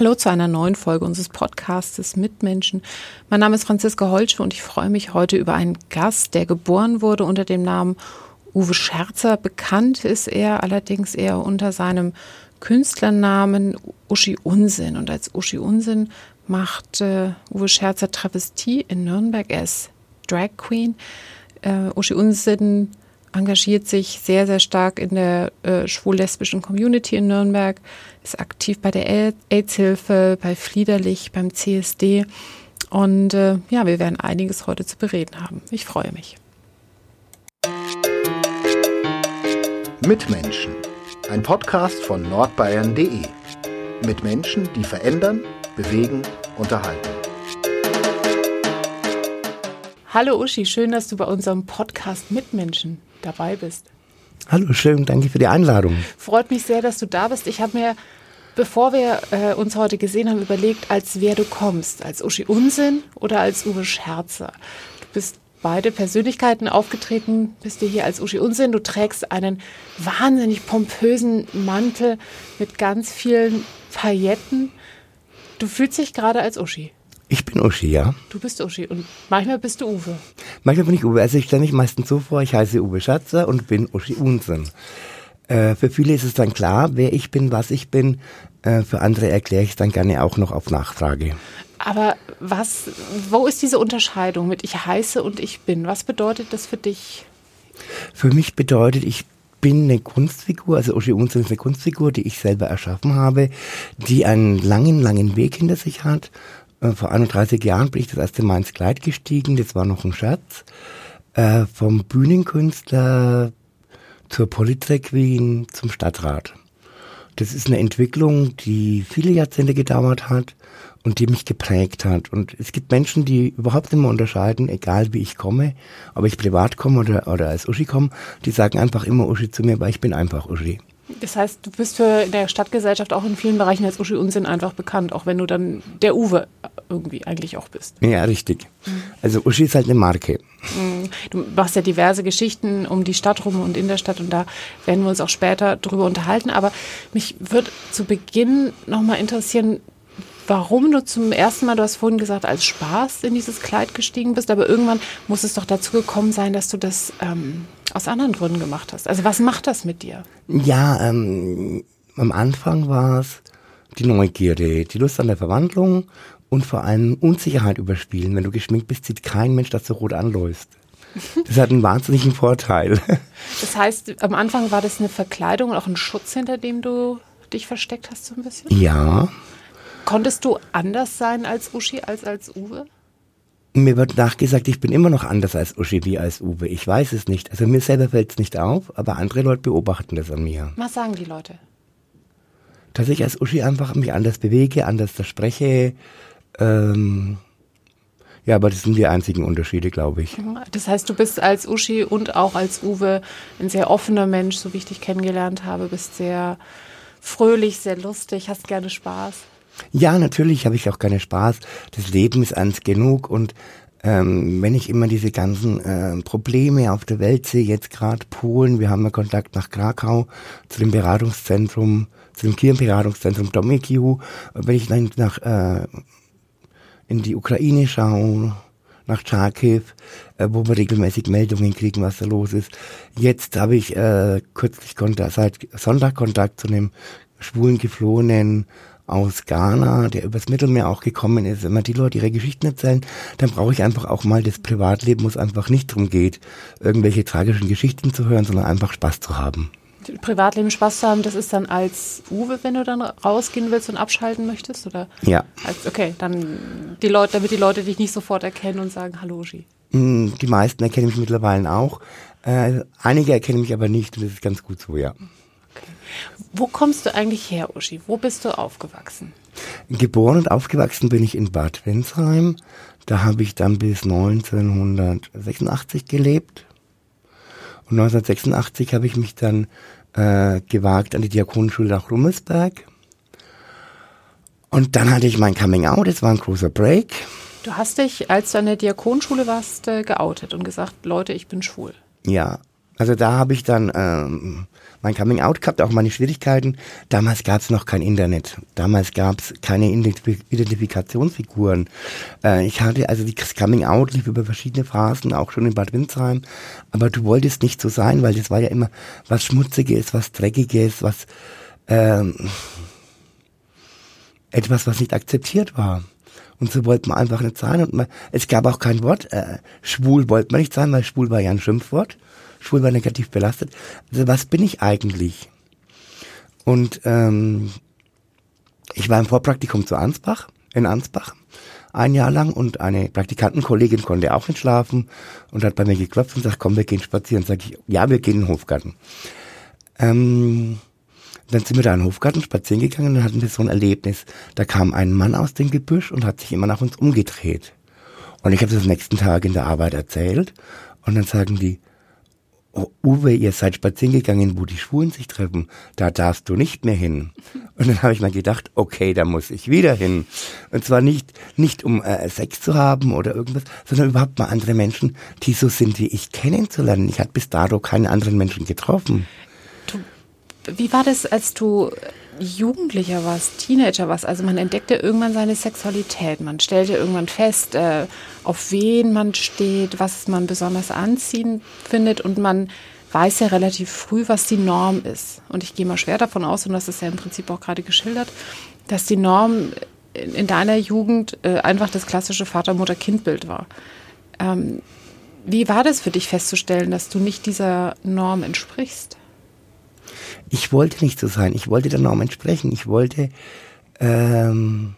Hallo zu einer neuen Folge unseres Podcastes Mitmenschen. Mein Name ist Franziska Holsche und ich freue mich heute über einen Gast, der geboren wurde unter dem Namen Uwe Scherzer. Bekannt ist er allerdings eher unter seinem Künstlernamen Uschi Unsinn. Und als Uschi Unsinn macht äh, Uwe Scherzer Travestie in Nürnberg. Er ist Drag Queen. Äh, Uschi Unsinn engagiert sich sehr, sehr stark in der äh, schwul-lesbischen Community in Nürnberg, ist aktiv bei der AIDS-Hilfe, bei Fliederlich, beim CSD. Und äh, ja, wir werden einiges heute zu bereden haben. Ich freue mich. Mitmenschen. Ein Podcast von nordbayern.de. Mit Menschen, die verändern, bewegen, unterhalten. Hallo Uschi, schön, dass du bei unserem Podcast Mitmenschen dabei bist. Hallo, schön, danke für die Einladung. Freut mich sehr, dass du da bist. Ich habe mir, bevor wir äh, uns heute gesehen haben, überlegt, als wer du kommst. Als Uschi Unsinn oder als Uwe Scherzer. Du bist beide Persönlichkeiten aufgetreten, bist du hier als Uschi Unsinn. Du trägst einen wahnsinnig pompösen Mantel mit ganz vielen Pailletten. Du fühlst dich gerade als Uschi. Ich bin Uschi, ja. Du bist Uschi und manchmal bist du Uwe. Manchmal bin ich Uwe. Also ich stelle mich meistens so vor, ich heiße Uwe Schatzer und bin Uschi Unsen. Äh, für viele ist es dann klar, wer ich bin, was ich bin. Äh, für andere erkläre ich es dann gerne auch noch auf Nachfrage. Aber was, wo ist diese Unterscheidung mit ich heiße und ich bin? Was bedeutet das für dich? Für mich bedeutet, ich bin eine Kunstfigur, also Uschi Unsen ist eine Kunstfigur, die ich selber erschaffen habe, die einen langen, langen Weg hinter sich hat vor 31 Jahren bin ich das erste Mal ins Kleid gestiegen, das war noch ein Scherz. Äh, vom Bühnenkünstler zur Politrek Queen zum Stadtrat. Das ist eine Entwicklung, die viele Jahrzehnte gedauert hat und die mich geprägt hat. Und es gibt Menschen, die überhaupt nicht mehr unterscheiden, egal wie ich komme, ob ich privat komme oder, oder als Uschi komme, die sagen einfach immer Uschi zu mir, weil ich bin einfach Uschi. Das heißt, du bist für in der Stadtgesellschaft auch in vielen Bereichen als Uschi Unsinn einfach bekannt, auch wenn du dann der Uwe irgendwie eigentlich auch bist. Ja, richtig. Also Uschi ist halt eine Marke. Mhm. Du machst ja diverse Geschichten um die Stadt rum und in der Stadt und da werden wir uns auch später drüber unterhalten. Aber mich würde zu Beginn nochmal interessieren, warum du zum ersten Mal, du hast vorhin gesagt, als Spaß in dieses Kleid gestiegen bist, aber irgendwann muss es doch dazu gekommen sein, dass du das ähm, aus anderen Gründen gemacht hast. Also was macht das mit dir? Ja, ähm, am Anfang war es die Neugierde, die Lust an der Verwandlung und vor allem Unsicherheit überspielen. Wenn du geschminkt bist, sieht kein Mensch, dass du rot anläufst. Das hat einen wahnsinnigen Vorteil. Das heißt, am Anfang war das eine Verkleidung und auch ein Schutz, hinter dem du dich versteckt hast, so ein bisschen? Ja. Konntest du anders sein als Uschi als als Uwe? Mir wird nachgesagt, ich bin immer noch anders als Uschi wie als Uwe. Ich weiß es nicht. Also mir selber fällt es nicht auf, aber andere Leute beobachten das an mir. Was sagen die Leute? Dass ich als Uschi einfach mich anders bewege, anders spreche. Ähm, ja, aber das sind die einzigen Unterschiede, glaube ich. Das heißt, du bist als Uschi und auch als Uwe ein sehr offener Mensch, so wie ich dich kennengelernt habe, bist sehr fröhlich, sehr lustig, hast gerne Spaß. Ja, natürlich habe ich auch keinen Spaß. Das Leben ist eins genug und ähm, wenn ich immer diese ganzen äh, Probleme auf der Welt sehe, jetzt gerade Polen, wir haben ja Kontakt nach Krakau zu dem Beratungszentrum, zu dem Kirchenberatungszentrum Domikiu, wenn ich dann nach äh, in die Ukraine schaue, nach Charkiw, äh, wo wir regelmäßig Meldungen kriegen, was da los ist. Jetzt habe ich äh, kürzlich Kontakt, seit Sonntag Kontakt zu einem schwulen Geflohenen aus Ghana, der übers Mittelmeer auch gekommen ist, wenn man die Leute ihre Geschichten erzählen, dann brauche ich einfach auch mal das Privatleben, wo es einfach nicht darum geht, irgendwelche tragischen Geschichten zu hören, sondern einfach Spaß zu haben. Privatleben Spaß zu haben, das ist dann als Uwe, wenn du dann rausgehen willst und abschalten möchtest, oder? Ja. Als, okay, dann die Leute, damit die Leute dich nicht sofort erkennen und sagen Hallo, Ski. Mm, die meisten erkennen mich mittlerweile auch. Äh, einige erkennen mich aber nicht und das ist ganz gut so, ja. Wo kommst du eigentlich her, Uschi? Wo bist du aufgewachsen? Geboren und aufgewachsen bin ich in Bad Windsheim. Da habe ich dann bis 1986 gelebt. Und 1986 habe ich mich dann äh, gewagt an die Diakonenschule nach Rummelsberg. Und dann hatte ich mein Coming Out, es war ein großer Break. Du hast dich, als du an der Diakonenschule warst, äh, geoutet und gesagt, Leute, ich bin schwul. Ja, Also da habe ich dann ähm, mein Coming Out gehabt, auch meine Schwierigkeiten. Damals gab es noch kein Internet. Damals gab es keine Identifikationsfiguren. Äh, ich hatte, also das Coming Out lief über verschiedene Phasen, auch schon in Bad Windsheim. Aber du wolltest nicht so sein, weil das war ja immer was Schmutziges, was Dreckiges, was ähm, etwas, was nicht akzeptiert war. Und so wollte man einfach nicht sein. Und man, es gab auch kein Wort. Äh, schwul wollte man nicht sein, weil schwul war ja ein Schimpfwort. Schwul war negativ belastet. Also was bin ich eigentlich? Und ähm, ich war im Vorpraktikum zu Ansbach, in Ansbach, ein Jahr lang und eine Praktikantenkollegin konnte auch nicht schlafen und hat bei mir geklopft und sagt, komm, wir gehen spazieren. Sag ich, ja, wir gehen in den Hofgarten. Ähm, dann sind wir da in den Hofgarten spazieren gegangen und hatten wir so ein Erlebnis. Da kam ein Mann aus dem Gebüsch und hat sich immer nach uns umgedreht. Und ich habe das am nächsten Tag in der Arbeit erzählt und dann sagen die, oh, Uwe, ihr seid spazieren gegangen, wo die Schwulen sich treffen, da darfst du nicht mehr hin. Und dann habe ich mir gedacht, okay, da muss ich wieder hin. Und zwar nicht, nicht um äh, Sex zu haben oder irgendwas, sondern überhaupt mal andere Menschen, die so sind wie ich, kennenzulernen. Ich hatte bis dato keine anderen Menschen getroffen. Du, wie war das, als du Jugendlicher warst, Teenager warst, also man entdeckte irgendwann seine Sexualität. Man stellte irgendwann fest, äh, auf wen man steht, was man besonders anziehend findet und man weiß ja relativ früh, was die Norm ist. Und ich gehe mal schwer davon aus, und das ist ja im Prinzip auch gerade geschildert, dass die Norm in, in deiner Jugend äh, einfach das klassische Vater-Mutter-Kind-Bild war. Ähm, wie war das für dich festzustellen, dass du nicht dieser Norm entsprichst? Ich wollte nicht so sein. Ich wollte der Norm entsprechen. Ich wollte ähm,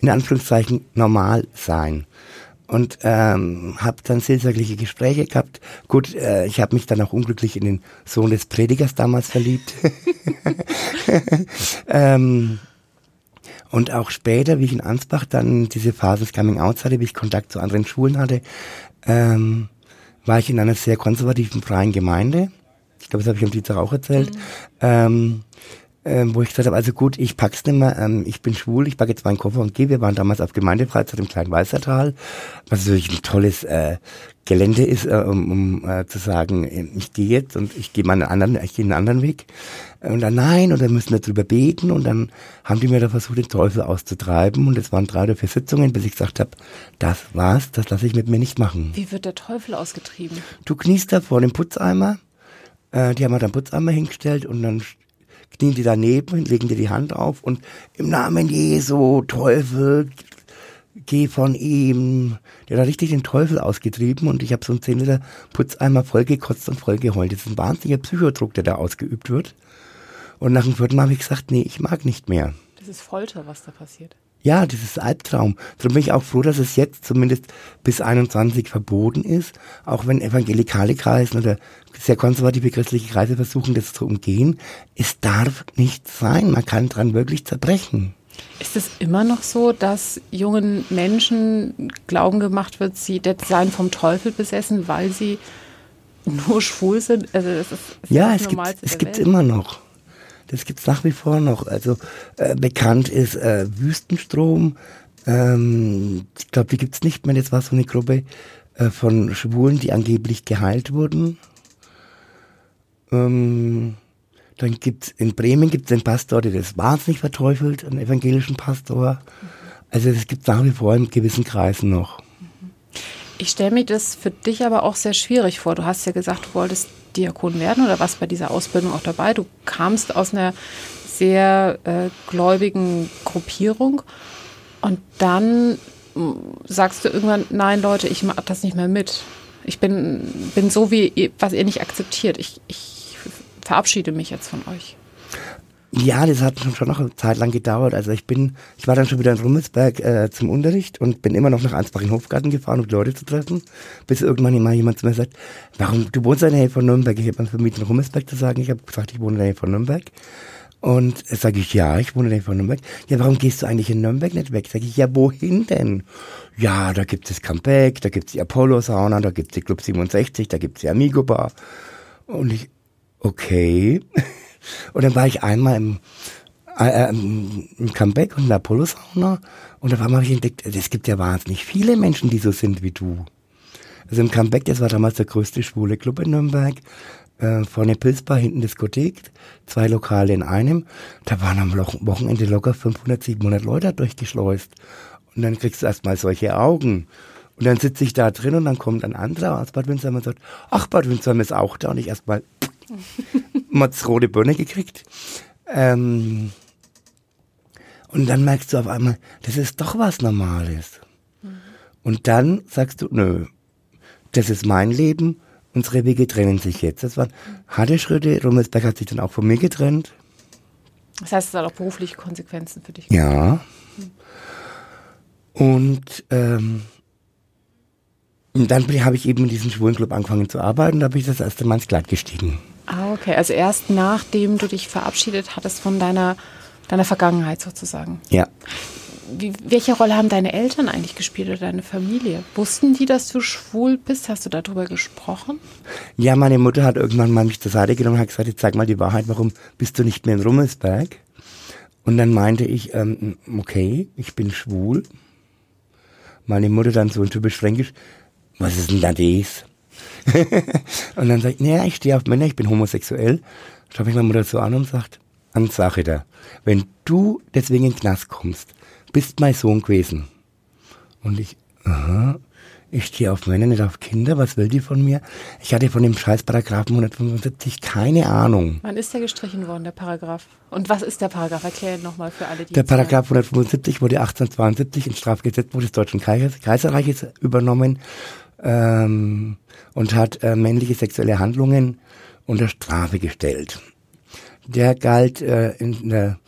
in Anführungszeichen normal sein. Und ähm, habe dann seelsorgliche Gespräche gehabt. Gut, äh, ich habe mich dann auch unglücklich in den Sohn des Predigers damals verliebt. ähm, und auch später, wie ich in Ansbach dann diese Phase des Coming Out hatte, wie ich Kontakt zu anderen Schulen hatte, ähm, war ich in einer sehr konservativen freien Gemeinde ich glaube, das habe ich am Dienstag auch erzählt. Mhm. Ähm, ähm, wo ich gesagt habe, also gut, ich pack's nicht mehr, ähm, ich bin schwul, ich packe jetzt meinen Koffer und gehe. Wir waren damals auf Gemeindefreizeit im kleinen Weißertal, was natürlich ein tolles äh, Gelände ist, äh, um, um äh, zu sagen, ich gehe jetzt und ich gehe meinen anderen, ich gehe einen anderen Weg. Und dann nein, und dann müssen wir drüber beten und dann haben die mir da versucht, den Teufel auszutreiben und es waren drei oder vier Sitzungen, bis ich gesagt habe, das war's, das lasse ich mit mir nicht machen. Wie wird der Teufel ausgetrieben? Du kniest da vor dem Putzeimer äh, die haben wir dann Putzeimer hingestellt und dann knien die daneben, legen dir die Hand auf und im Namen Jesu, Teufel, geh von ihm. Der hat richtig den Teufel ausgetrieben und ich habe so einen 10 Liter Putzeimer vollgekotzt und vollgeheult. Das ist ein wahnsinniger Psychodruck, der da ausgeübt wird. Und nach dem vierten Mal habe ich gesagt, nee, ich mag nicht mehr. Das ist Folter, was da passiert. Ja, ist Albtraum. Darum bin ich auch froh, dass es jetzt zumindest bis 21 verboten ist, auch wenn evangelikale Kreise oder sehr konservative christliche Kreise versuchen, das zu umgehen. Es darf nicht sein. Man kann dran wirklich zerbrechen. Ist es immer noch so, dass jungen Menschen Glauben gemacht wird, sie seien vom Teufel besessen, weil sie nur schwul sind? Also das ist, das ja, es gibt es gibt immer noch. Das gibt's nach wie vor noch. Also äh, bekannt ist äh, Wüstenstrom. Ähm, ich glaube, die gibt's nicht mehr. Das war so eine Gruppe äh, von Schwulen, die angeblich geheilt wurden. Ähm, dann gibt's in Bremen gibt's einen Pastor, der das wahnsinnig verteufelt, einen evangelischen Pastor. Also es gibt nach wie vor in gewissen Kreisen noch. Ich stelle mir das für dich aber auch sehr schwierig vor. Du hast ja gesagt, du wolltest Diakon werden oder warst bei dieser Ausbildung auch dabei. Du kamst aus einer sehr äh, gläubigen Gruppierung und dann hm, sagst du irgendwann, nein Leute, ich mache das nicht mehr mit. Ich bin, bin so, wie was ihr nicht akzeptiert. Ich, ich verabschiede mich jetzt von euch. Ja, das hat schon noch eine Zeit lang gedauert. Also ich bin, ich war dann schon wieder in Rummelsberg äh, zum Unterricht und bin immer noch nach Ansbach in den Hofgarten gefahren, um Leute zu treffen, bis irgendwann mal jemand zu mir sagt, warum, du wohnst in der Nähe von Nürnberg? Ich habe vermieden, Rummelsberg zu sagen. Ich habe gesagt, ich wohne in der Nähe von Nürnberg. Und sage ich, ja, ich wohne in der Nähe von Nürnberg. Ja, warum gehst du eigentlich in Nürnberg nicht weg? Sage ich, ja, wohin denn? Ja, da gibt es Comeback, da gibt es die Apollo-Sauna, da gibt es die Club 67, da gibt es die Amigo Bar. Und ich, okay. Und dann war ich einmal im, äh, äh im Comeback und in der Apollo-Sauna und auf einmal habe ich entdeckt, es gibt ja wahnsinnig viele Menschen, die so sind wie du. Also im Comeback, das war damals der größte schwule Club in Nürnberg. Äh, vorne Pilzbar, hinten Diskothek, zwei Lokale in einem. Da waren am Wochenende locker 500, 700 Leute durchgeschleust. Und dann kriegst du erstmal solche Augen. Und dann sitze ich da drin und dann kommt ein anderer aus Bad Windsheim und sagt, ach, Bad Windsheim ist auch da. Und ich erstmal rote Birne gekriegt. Ähm, und dann merkst du auf einmal, das ist doch was Normales. Mhm. Und dann sagst du, nö, das ist mein Leben, unsere Wege trennen sich jetzt. Das waren harte Schritte. Rummelsberg hat sich dann auch von mir getrennt. Das heißt, es hat auch berufliche Konsequenzen für dich. Ja. Mhm. Und, ähm, dann habe ich eben in diesem Schwulenclub angefangen zu arbeiten. Da bin ich das erste Mal ins Kleid gestiegen. Ah, okay. Also erst nachdem du dich verabschiedet hattest von deiner, deiner Vergangenheit sozusagen. Ja. Wie, welche Rolle haben deine Eltern eigentlich gespielt oder deine Familie? Wussten die, dass du schwul bist? Hast du darüber gesprochen? Ja, meine Mutter hat irgendwann mal mich zur Seite genommen und hat gesagt, jetzt sag mal die Wahrheit, warum bist du nicht mehr in Rummelsberg? Und dann meinte ich, ähm, okay, ich bin schwul. Meine Mutter dann so typisch fränkisch, was ist denn da das? und dann sagt, naja, ich stehe auf Männer, ich bin homosexuell. Schaue ich meine Mutter so an und sagt, Ansage da, wenn du deswegen in den Knast kommst, bist mein Sohn gewesen. Und ich, aha, ich stehe auf Männer, nicht auf Kinder, was will die von mir? Ich hatte von dem scheiß Paragraphen 175 keine Ahnung. Wann ist der gestrichen worden, der Paragraph? Und was ist der Paragraph? Erklär nochmal für alle, die Der Paragraph 175 wurde 1872 ins Strafgesetzbuch des Deutschen Kaiserreiches übernommen ähm, und hat äh, männliche sexuelle Handlungen unter Strafe gestellt. Der galt äh, in der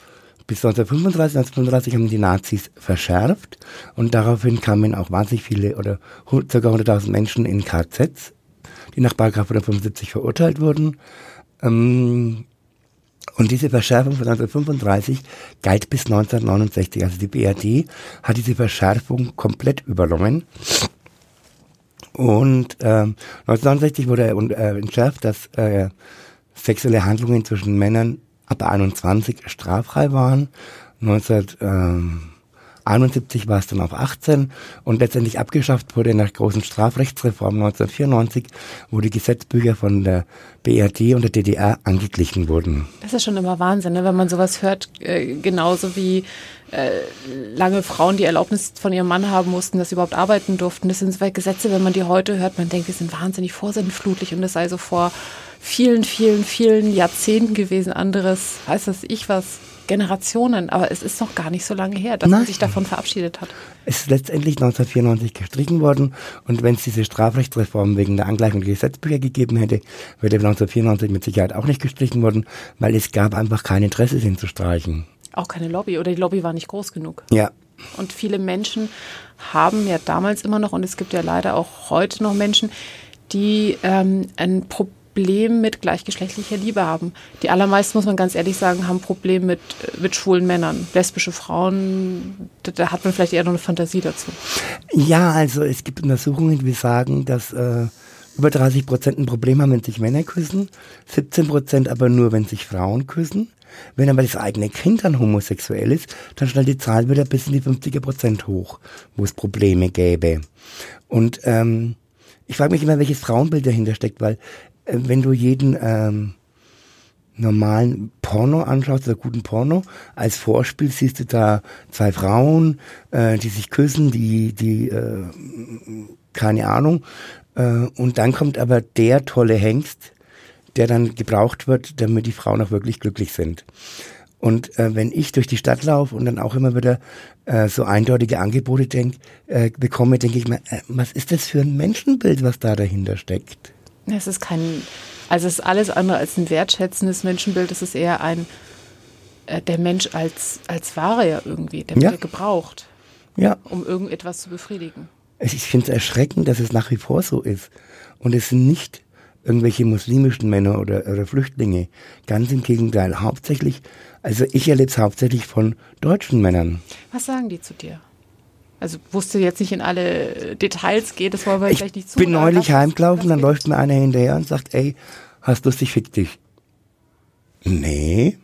bis 1935, 1935 haben die Nazis verschärft und daraufhin kamen auch wahnsinnig viele oder ca. 100.000 Menschen in KZs, die nach Paragraph 175 verurteilt wurden. Ähm, und diese Verschärfung von 1935 galt bis 1969. Also die BRD hat diese Verschärfung komplett übernommen. Und ähm, 1969 wurde äh, entschärft, dass äh, sexuelle Handlungen zwischen Männern ab 21 straffrei waren. 1971 war es dann auf 18 und letztendlich abgeschafft wurde nach großen Strafrechtsreform 1994, wo die Gesetzbücher von der BRD und der DDR angeglichen wurden. Das ist schon immer Wahnsinn, ne? wenn man sowas hört, äh, genauso wie lange Frauen die Erlaubnis von ihrem Mann haben mussten, dass sie überhaupt arbeiten durften. Das sind zwei Gesetze, wenn man die heute hört, man denkt, die sind wahnsinnig vorsintflutlich und das sei so vor vielen, vielen, vielen Jahrzehnten gewesen. Anderes, weiß das ich was, Generationen. Aber es ist noch gar nicht so lange her, dass Nein. man sich davon verabschiedet hat. Es ist letztendlich 1994 gestrichen worden. Und wenn es diese Strafrechtsreform wegen der Angleichung der Gesetzbücher gegeben hätte, wäre 1994 mit Sicherheit auch nicht gestrichen worden, weil es gab einfach kein Interesse, den zu streichen. Auch keine Lobby oder die Lobby war nicht groß genug. Ja. Und viele Menschen haben ja damals immer noch, und es gibt ja leider auch heute noch Menschen, die ähm, ein Problem mit gleichgeschlechtlicher Liebe haben. Die allermeisten, muss man ganz ehrlich sagen, haben Probleme mit, mit schwulen Männern. Lesbische Frauen, da, da, hat man vielleicht eher noch eine Fantasie dazu. Ja, also es gibt Untersuchungen, die sagen, dass äh, über 30 Prozent ein Problem haben, wenn sich Männer küssen, 17 Prozent aber nur, wenn sich Frauen küssen. Wenn aber das eigene Kind dann homosexuell ist, dann schnell die Zahl wieder bis in die 50er Prozent hoch, wo es Probleme gäbe. Und ähm, ich frage mich immer, welches Frauenbild dahinter steckt, weil äh, wenn du jeden ähm, normalen Porno anschaust, oder guten Porno, als Vorspiel siehst du da zwei Frauen, äh, die sich küssen, die, die, äh, keine Ahnung, äh, und dann kommt aber der tolle Hengst, der dann gebraucht wird, damit die Frauen auch wirklich glücklich sind. Und äh, wenn ich durch die Stadt laufe und dann auch immer wieder äh, so eindeutige Angebote denk, äh, bekomme, denke ich mir, äh, was ist das für ein Menschenbild, was da dahinter steckt? Es ist kein, also es ist alles andere als ein wertschätzendes Menschenbild. Es ist eher ein, äh, der Mensch als, als Ware ja irgendwie, der wird ja. gebraucht, ja. um irgendetwas zu befriedigen. Ich finde es erschreckend, dass es nach wie vor so ist. Und es sind nicht irgendwelche muslimischen Männer oder, oder Flüchtlinge. Ganz im Gegenteil. Hauptsächlich, also ich erlebe es hauptsächlich von deutschen Männern. Was sagen die zu dir? Also wusste jetzt nicht in alle Details geht, das wollen wir ich vielleicht nicht zu. Ich bin neulich heimgelaufen, dann läuft mir einer hinterher und sagt, ey, hast lustig, fick dich. Nee.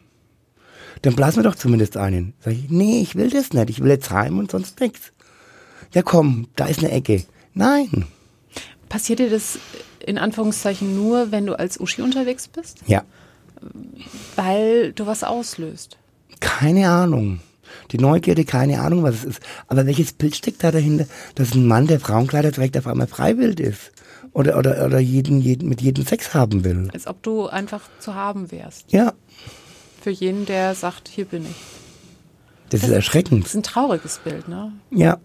Dann blasen wir doch zumindest einen. Sag ich, nee, ich will das nicht. Ich will jetzt heim und sonst nichts. Ja komm, da ist eine Ecke. Nein. Passiert dir das in Anführungszeichen nur, wenn du als Uschi unterwegs bist? Ja. Weil du was auslöst. Keine Ahnung. Die Neugierde, keine Ahnung, was es ist. Aber welches Bild steckt da dahinter, dass ein Mann, der Frauenkleider trägt, auf einmal freiwillig ist? Oder, oder, oder jeden, jeden, mit jedem Sex haben will? Als ob du einfach zu haben wärst. Ja. Für jeden, der sagt, hier bin ich. Das, das ist erschreckend. Das ist ein trauriges Bild, ne? Ja.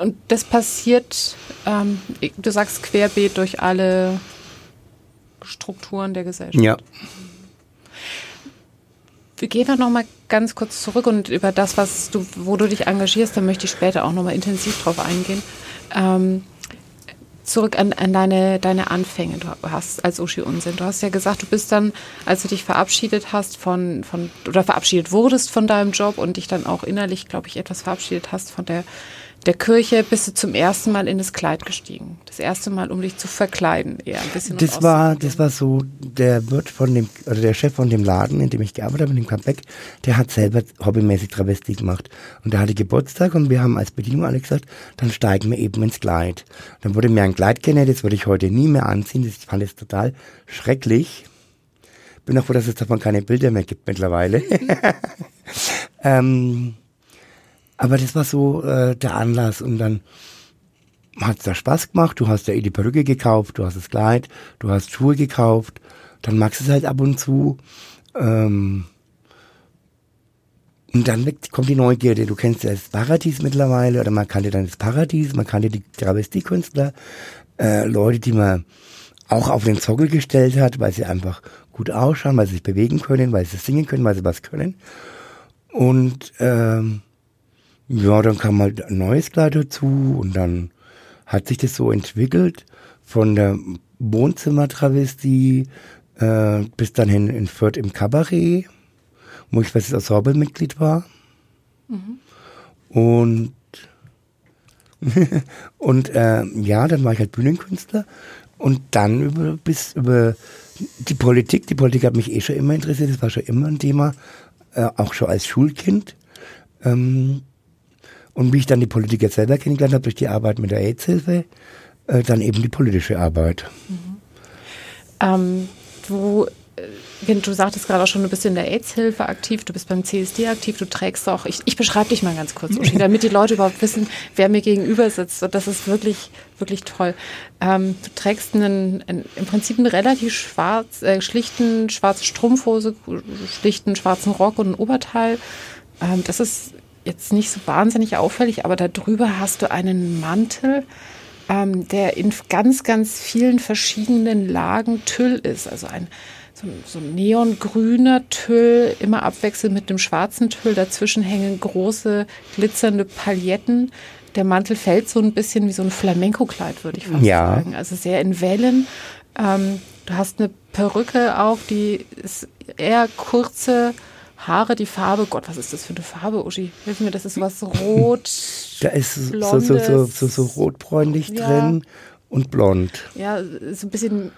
Und das passiert, ähm, du sagst querbeet durch alle Strukturen der Gesellschaft. Ja. Wir gehen dann nochmal ganz kurz zurück und über das, was du, wo du dich engagierst, da möchte ich später auch nochmal intensiv drauf eingehen. Ähm, zurück an, an deine, deine Anfänge du hast als Uschi Unsinn. Du hast ja gesagt, du bist dann, als du dich verabschiedet hast von, von oder verabschiedet wurdest von deinem Job und dich dann auch innerlich, glaube ich, etwas verabschiedet hast von der der Kirche bist du zum ersten Mal in das Kleid gestiegen. Das erste Mal, um dich zu verkleiden, eher ein bisschen. Das war, das war so, der Wirt von dem, oder der Chef von dem Laden, in dem ich gearbeitet habe, in dem Comeback, der hat selber hobbymäßig Travestie gemacht. Und der hatte Geburtstag und wir haben als Bedienung alle gesagt, dann steigen wir eben ins Kleid. Dann wurde mir ein Kleid genäht, das würde ich heute nie mehr anziehen, das fand ich total schrecklich. Bin auch froh, dass es davon keine Bilder mehr gibt mittlerweile. ähm, aber das war so äh, der Anlass und dann hat es da Spaß gemacht. Du hast ja eh die Perücke gekauft, du hast das Kleid, du hast Schuhe gekauft. Dann magst du es halt ab und zu. Ähm, und dann kommt die Neugierde. Du kennst ja das Paradies mittlerweile oder man kannte dann das Paradies, man kannte die Travestiekünstler, äh, Leute, die man auch auf den Sockel gestellt hat, weil sie einfach gut ausschauen, weil sie sich bewegen können, weil sie singen können, weil sie was können. Und ähm, ja, dann kam halt ein neues Kleid dazu und dann hat sich das so entwickelt von der Wohnzimmertravestie äh, bis dann hin in Fürth im Kabarett, wo ich festes Ensemble-Mitglied war. Mhm. Und und äh, ja, dann war ich halt Bühnenkünstler und dann über bis über die Politik. Die Politik hat mich eh schon immer interessiert, das war schon immer ein Thema, äh, auch schon als Schulkind. Ähm, und wie ich dann die Politiker selber kennengelernt habe durch die Arbeit mit der AIDS-Hilfe, äh, dann eben die politische Arbeit. Mhm. Ähm, du, äh, du sagtest gerade auch schon, du bist in der AIDS-Hilfe aktiv, du bist beim CSD aktiv, du trägst auch, ich, ich beschreibe dich mal ganz kurz, Uschi, damit die Leute überhaupt wissen, wer mir gegenüber sitzt. Und das ist wirklich, wirklich toll. Ähm, du trägst einen, einen, im Prinzip einen relativ schwarz, äh, schlichten schwarze Strumpfhose, schlichten schwarzen Rock und ein Oberteil. Ähm, das ist jetzt nicht so wahnsinnig auffällig, aber darüber hast du einen Mantel, ähm, der in ganz, ganz vielen verschiedenen Lagen Tüll ist. Also ein so, so neongrüner Tüll, immer abwechselnd mit dem schwarzen Tüll. Dazwischen hängen große glitzernde Pailletten. Der Mantel fällt so ein bisschen wie so ein Flamenco-Kleid, würde ich fast ja. sagen. Also sehr in Wellen. Ähm, du hast eine Perücke auf, die ist eher kurze, Haare, die Farbe, Gott, was ist das für eine Farbe, Uschi? Hilf mir, das ist was rot. Da ist so, so, so, so, so rotbräunlich ja. drin und blond. Ja, so ein bisschen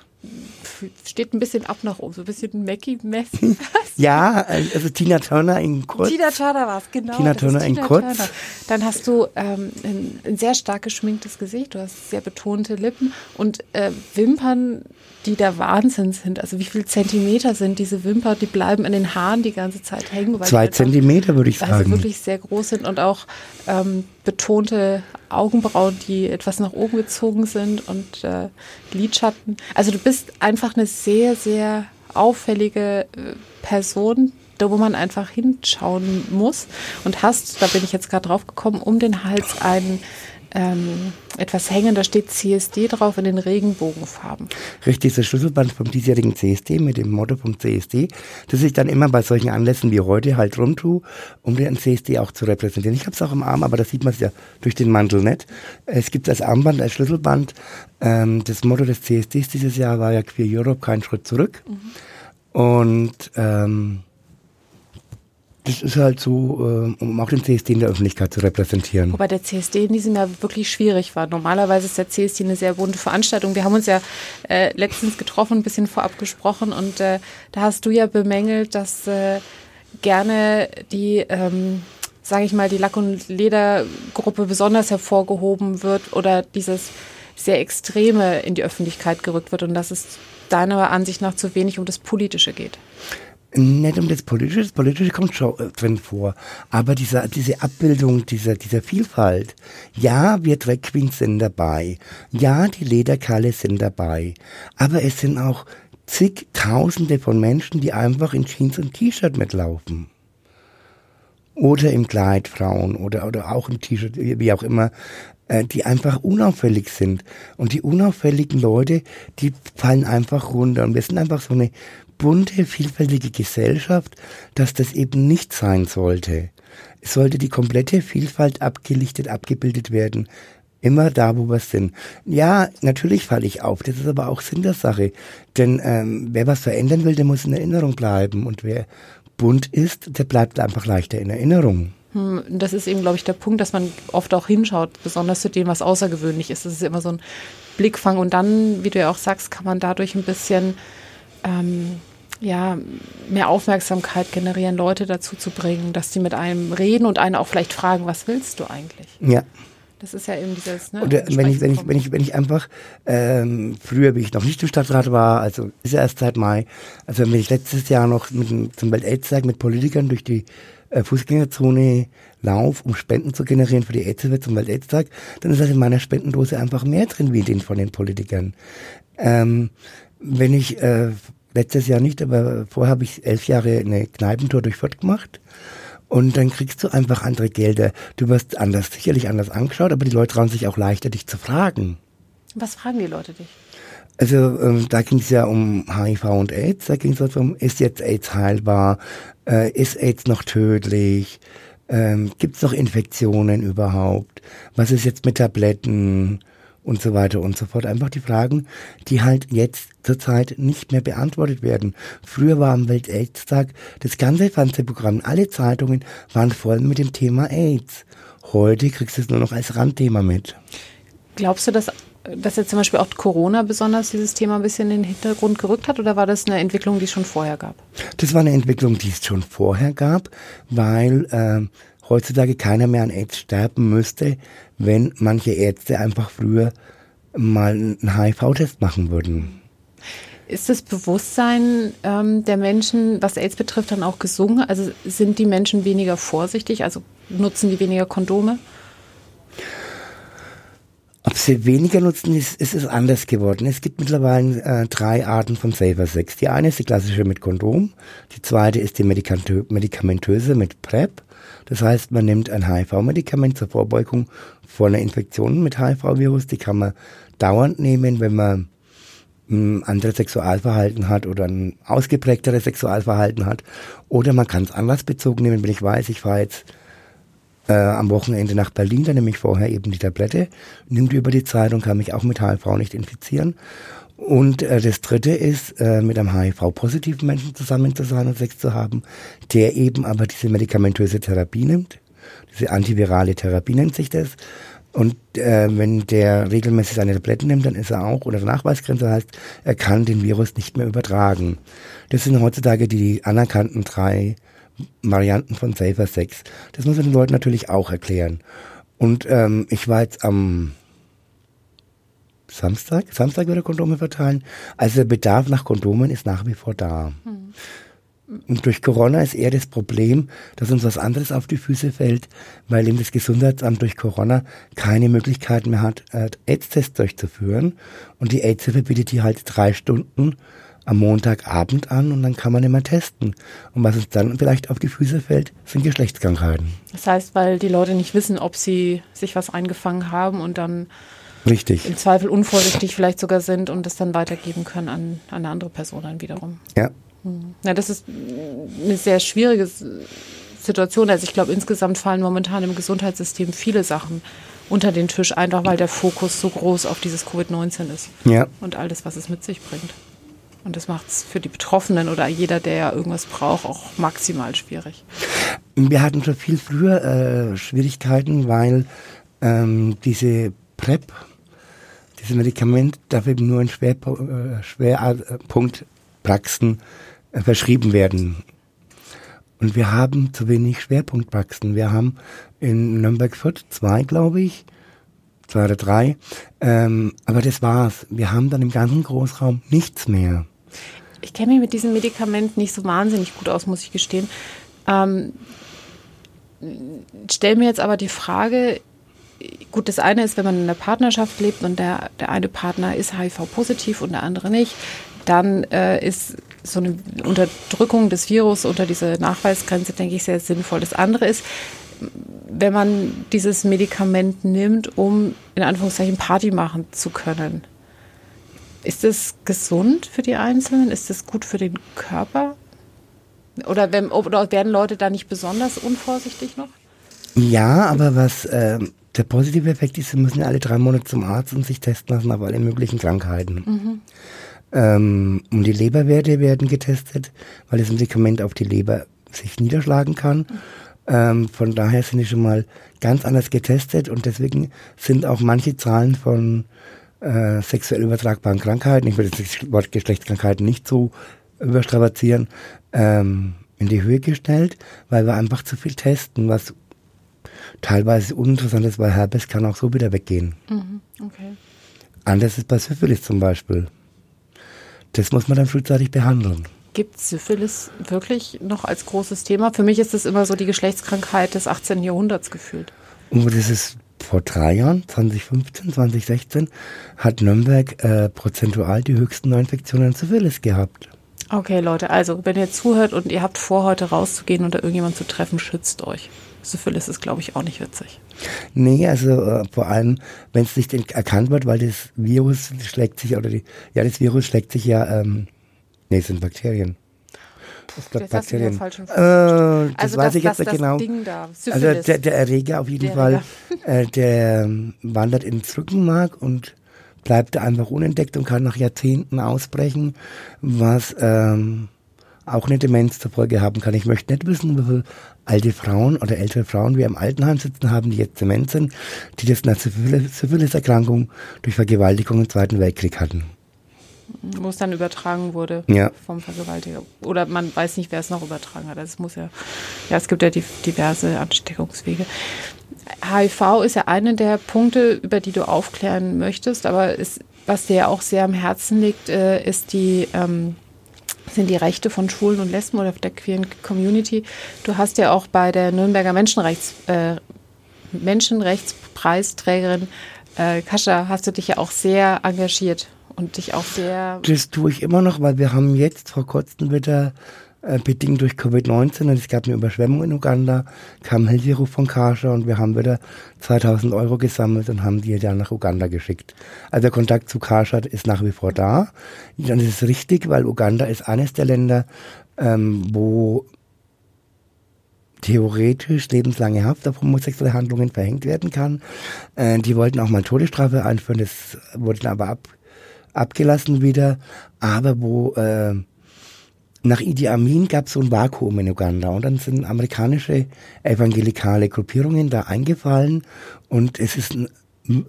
steht ein bisschen ab nach oben, so ein bisschen Mackie-Mess. ja, also Tina Turner in kurz. Tina Turner war es, genau. Tina Turner in Tina kurz. Turner. Dann hast du ähm, ein, ein, sehr stark geschminktes Gesicht, du hast sehr betonte Lippen und äh, Wimpern, die der Wahnsinn sind. Also wie viele Zentimeter sind diese Wimpern, die bleiben in den Haaren die ganze Zeit hängen. Zwei halt Zentimeter würde ich sagen. Weil sie wirklich sehr groß sind und auch ähm, betonte Augenbrauen, die etwas nach oben gezogen sind und äh, Lidschatten. Also du bist einfach eine sehr, sehr auffällige äh, Person, da wo man einfach hinschauen muss und hast, da bin ich jetzt gerade drauf gekommen, um den Hals einen ähm, etwas hängen, da steht CSD drauf in den Regenbogenfarben. Richtig, das Schlüsselband vom diesjährigen CSD mit dem Motto vom CSD, das ich dann immer bei solchen Anlässen wie heute halt rumtue, um den CSD auch zu repräsentieren. Ich habe es auch im Arm, aber da sieht man ja durch den Mantel nicht. Es gibt als Armband, als Schlüsselband, ähm, das Motto des CSDs dieses Jahr war ja Queer Europe, kein Schritt zurück. Mhm. Und ähm, das ist halt so, äh, um auch den CSD in der Öffentlichkeit zu repräsentieren. Wobei der CSD in diesem Jahr wirklich schwierig war. Normalerweise ist der CSD eine sehr bunte Veranstaltung. Wir haben uns ja äh, letztens getroffen, ein bisschen vorab gesprochen und äh, da hast du ja bemängelt, dass äh, gerne die, ähm, sage ich mal, die Lack- und Ledergruppe besonders hervorgehoben wird oder dieses sehr Extreme in die Öffentlichkeit gerückt wird und dass es deiner Ansicht nach zu wenig um das Politische geht. Nicht um das Politische, das Politische kommt schon äh, drin vor. Aber diese, diese Abbildung dieser, dieser Vielfalt. Ja, wir Drag Queens sind dabei. Ja, die Lederkalle sind dabei. Aber es sind auch zigtausende von Menschen, die einfach in Jeans und T-Shirt mitlaufen. Oder im Kleid Frauen oder, oder auch im T-Shirt, wie auch immer, äh, die einfach unauffällig sind. Und die unauffälligen Leute, die fallen einfach runter. Und wir sind einfach so eine bunte, vielfältige Gesellschaft, dass das eben nicht sein sollte. Es sollte die komplette Vielfalt abgelichtet, abgebildet werden. Immer da, wo wir sind. Ja, natürlich falle ich auf. Das ist aber auch Sinn der Sache. Denn ähm, wer was verändern will, der muss in Erinnerung bleiben. Und wer bunt ist, der bleibt einfach leichter in Erinnerung. Hm, das ist eben, glaube ich, der Punkt, dass man oft auch hinschaut, besonders zu dem, was außergewöhnlich ist. Das ist immer so ein Blickfang. Und dann, wie du ja auch sagst, kann man dadurch ein bisschen ähm, ja, mehr Aufmerksamkeit generieren, Leute dazu zu bringen, dass sie mit einem reden und einen auch vielleicht fragen, was willst du eigentlich? Ja. Das ist ja eben dieses, ne? Oder wenn ich, wenn ich, wenn ich, wenn ich einfach, ähm, früher, wie ich noch nicht im Stadtrat war, also ist ja erst seit Mai, also wenn ich letztes Jahr noch mit, zum Welt-Aids-Tag mit Politikern durch die äh, Fußgängerzone lauf, um Spenden zu generieren für die AIDS zum Welt-Aids-Tag, dann ist halt in meiner Spendendose einfach mehr drin wie den von den Politikern. Ähm, wenn ich äh, letztes Jahr nicht, aber vorher habe ich elf Jahre eine Kneipentour durch Fürth gemacht. Und dann kriegst du einfach andere Gelder. Du wirst anders, sicherlich anders angeschaut, aber die Leute trauen sich auch leichter, dich zu fragen. Was fragen die Leute dich? Also ähm, da ging es ja um HIV und AIDS. Da ging es also um, ist jetzt AIDS heilbar? Äh, ist AIDS noch tödlich? Ähm, Gibt es noch Infektionen überhaupt? Was ist jetzt mit Tabletten? Und so weiter und so fort. Einfach die Fragen, die halt jetzt zurzeit nicht mehr beantwortet werden. Früher war am Welt-AIDS-Tag das ganze Fernsehprogramm, alle Zeitungen waren voll mit dem Thema AIDS. Heute kriegst du es nur noch als Randthema mit. Glaubst du, dass, dass jetzt zum Beispiel auch Corona besonders dieses Thema ein bisschen in den Hintergrund gerückt hat oder war das eine Entwicklung, die es schon vorher gab? Das war eine Entwicklung, die es schon vorher gab, weil äh, heutzutage keiner mehr an AIDS sterben müsste, wenn manche Ärzte einfach früher mal einen HIV-Test machen würden. Ist das Bewusstsein ähm, der Menschen, was AIDS betrifft, dann auch gesungen? Also sind die Menschen weniger vorsichtig, also nutzen die weniger Kondome? Ob sie weniger nutzen, ist, ist es anders geworden. Es gibt mittlerweile äh, drei Arten von Safer Sex. Die eine ist die klassische mit Kondom, die zweite ist die medikamentöse mit PrEP das heißt, man nimmt ein HIV-Medikament zur Vorbeugung vor einer Infektion mit HIV-Virus. Die kann man dauernd nehmen, wenn man ein anderes Sexualverhalten hat oder ein ausgeprägteres Sexualverhalten hat. Oder man kann es anders bezogen nehmen, wenn ich weiß, ich fahre jetzt äh, am Wochenende nach Berlin, dann nehme ich vorher eben die Tablette, die über die Zeit und kann mich auch mit HIV nicht infizieren. Und äh, das dritte ist, äh, mit einem HIV-positiven Menschen zusammen zu sein und Sex zu haben, der eben aber diese medikamentöse Therapie nimmt. Diese antivirale Therapie nennt sich das. Und äh, wenn der regelmäßig seine Tabletten nimmt, dann ist er auch, oder Nachweisgrenze heißt, er kann den Virus nicht mehr übertragen. Das sind heutzutage die anerkannten drei Varianten von Safer Sex. Das muss man den Leuten natürlich auch erklären. Und ähm, ich war jetzt am Samstag, Samstag wieder Kondome verteilen. Also der Bedarf nach Kondomen ist nach wie vor da. Mhm. Und durch Corona ist eher das Problem, dass uns was anderes auf die Füße fällt, weil eben das Gesundheitsamt durch Corona keine Möglichkeit mehr hat, äh, AIDS-Tests durchzuführen. Und die AIDS-Hilfe bietet die halt drei Stunden am Montagabend an und dann kann man immer testen. Und was uns dann vielleicht auf die Füße fällt, sind Geschlechtskrankheiten. Das heißt, weil die Leute nicht wissen, ob sie sich was eingefangen haben und dann Richtig. im Zweifel unvorsichtig vielleicht sogar sind und das dann weitergeben können an, an eine andere Person dann wiederum. Ja. Hm. Ja, das ist eine sehr schwierige Situation. Also ich glaube, insgesamt fallen momentan im Gesundheitssystem viele Sachen unter den Tisch, einfach weil der Fokus so groß auf dieses Covid-19 ist. Ja. Und all das, was es mit sich bringt. Und das macht es für die Betroffenen oder jeder, der ja irgendwas braucht, auch maximal schwierig. Wir hatten schon viel früher äh, Schwierigkeiten, weil ähm, diese PrEP, dieses Medikament darf eben nur in Schwerpunkt, äh, Schwerpunktpraxen äh, verschrieben werden. Und wir haben zu wenig Schwerpunktpraxen. Wir haben in Nürnberg-Fürth zwei, glaube ich, zwei oder drei. Ähm, aber das war's. Wir haben dann im ganzen Großraum nichts mehr. Ich kenne mich mit diesem Medikament nicht so wahnsinnig gut aus, muss ich gestehen. Ähm, stell mir jetzt aber die Frage, gut, das eine ist, wenn man in einer Partnerschaft lebt und der, der eine Partner ist HIV-positiv und der andere nicht, dann äh, ist so eine Unterdrückung des Virus unter diese Nachweisgrenze, denke ich, sehr sinnvoll. Das andere ist, wenn man dieses Medikament nimmt, um in Anführungszeichen Party machen zu können. Ist das gesund für die Einzelnen? Ist das gut für den Körper? Oder, wenn, oder werden Leute da nicht besonders unvorsichtig noch? Ja, aber was äh, der positive Effekt ist, sie müssen alle drei Monate zum Arzt und sich testen lassen auf alle möglichen Krankheiten. Mhm. Ähm, und die Leberwerte werden getestet, weil das Medikament auf die Leber sich niederschlagen kann. Mhm. Ähm, von daher sind die schon mal ganz anders getestet und deswegen sind auch manche Zahlen von äh, sexuell übertragbaren Krankheiten, ich würde das Wort Geschlechtskrankheiten nicht so überstrapazieren, ähm, in die Höhe gestellt, weil wir einfach zu viel testen, was teilweise uninteressant ist, weil Herpes kann auch so wieder weggehen. Mhm, okay. Anders ist bei Syphilis zum Beispiel. Das muss man dann frühzeitig behandeln. Gibt Syphilis wirklich noch als großes Thema? Für mich ist das immer so die Geschlechtskrankheit des 18. Jahrhunderts gefühlt. Und das ist vor drei Jahren, 2015, 2016, hat Nürnberg äh, prozentual die höchsten Neuinfektionen an Syphilis gehabt. Okay, Leute, also wenn ihr zuhört und ihr habt vor, heute rauszugehen und da irgendjemand zu treffen, schützt euch. Syphilis ist, glaube ich, auch nicht witzig. Nee, also äh, vor allem, wenn es nicht erkannt wird, weil das Virus schlägt sich, oder die, ja, das Virus schlägt sich ja, ähm, nee, es sind Bakterien. Ich glaube, Bakterien. Äh, das also weiß das, ich jetzt nicht genau. also der, der, Erreger auf jeden der Fall, äh, der ähm, wandert ins Rückenmark und bleibt da einfach unentdeckt und kann nach Jahrzehnten ausbrechen, was ähm, auch eine Demenz zur Folge haben kann. Ich möchte nicht wissen, wie viele alte Frauen oder ältere Frauen wir im Altenheim sitzen haben, die jetzt dement sind, die das nach Syphilis-Erkrankung durch Vergewaltigung im Zweiten Weltkrieg hatten. Wo es dann übertragen wurde ja. vom Vergewaltiger. Oder man weiß nicht, wer es noch übertragen hat. Also es muss ja, ja, es gibt ja die, diverse Ansteckungswege. HIV ist ja einer der Punkte, über die du aufklären möchtest, aber es, was dir ja auch sehr am Herzen liegt, äh, ist die ähm, sind die Rechte von Schwulen und Lesben oder der queeren Community. Du hast ja auch bei der Nürnberger Menschenrechts, äh, Menschenrechtspreisträgerin äh, Kascha, hast du dich ja auch sehr engagiert und dich auch sehr. Das tue ich immer noch, weil wir haben jetzt vor kurzem wieder äh, bedingt durch Covid-19 und es gab eine Überschwemmung in Uganda, kam Hilferuf von Kascha und wir haben wieder 2000 Euro gesammelt und haben die dann nach Uganda geschickt. Also der Kontakt zu Kascha ist nach wie vor da. Dann ist es richtig, weil Uganda ist eines der Länder, ähm, wo theoretisch lebenslange Haft auf homosexuelle Handlungen verhängt werden kann. Äh, die wollten auch mal Todesstrafe einführen, das wurde dann aber ab, abgelassen wieder. Aber wo äh, nach Idi Amin gab es so ein Vakuum in Uganda und dann sind amerikanische evangelikale Gruppierungen da eingefallen und es ist ein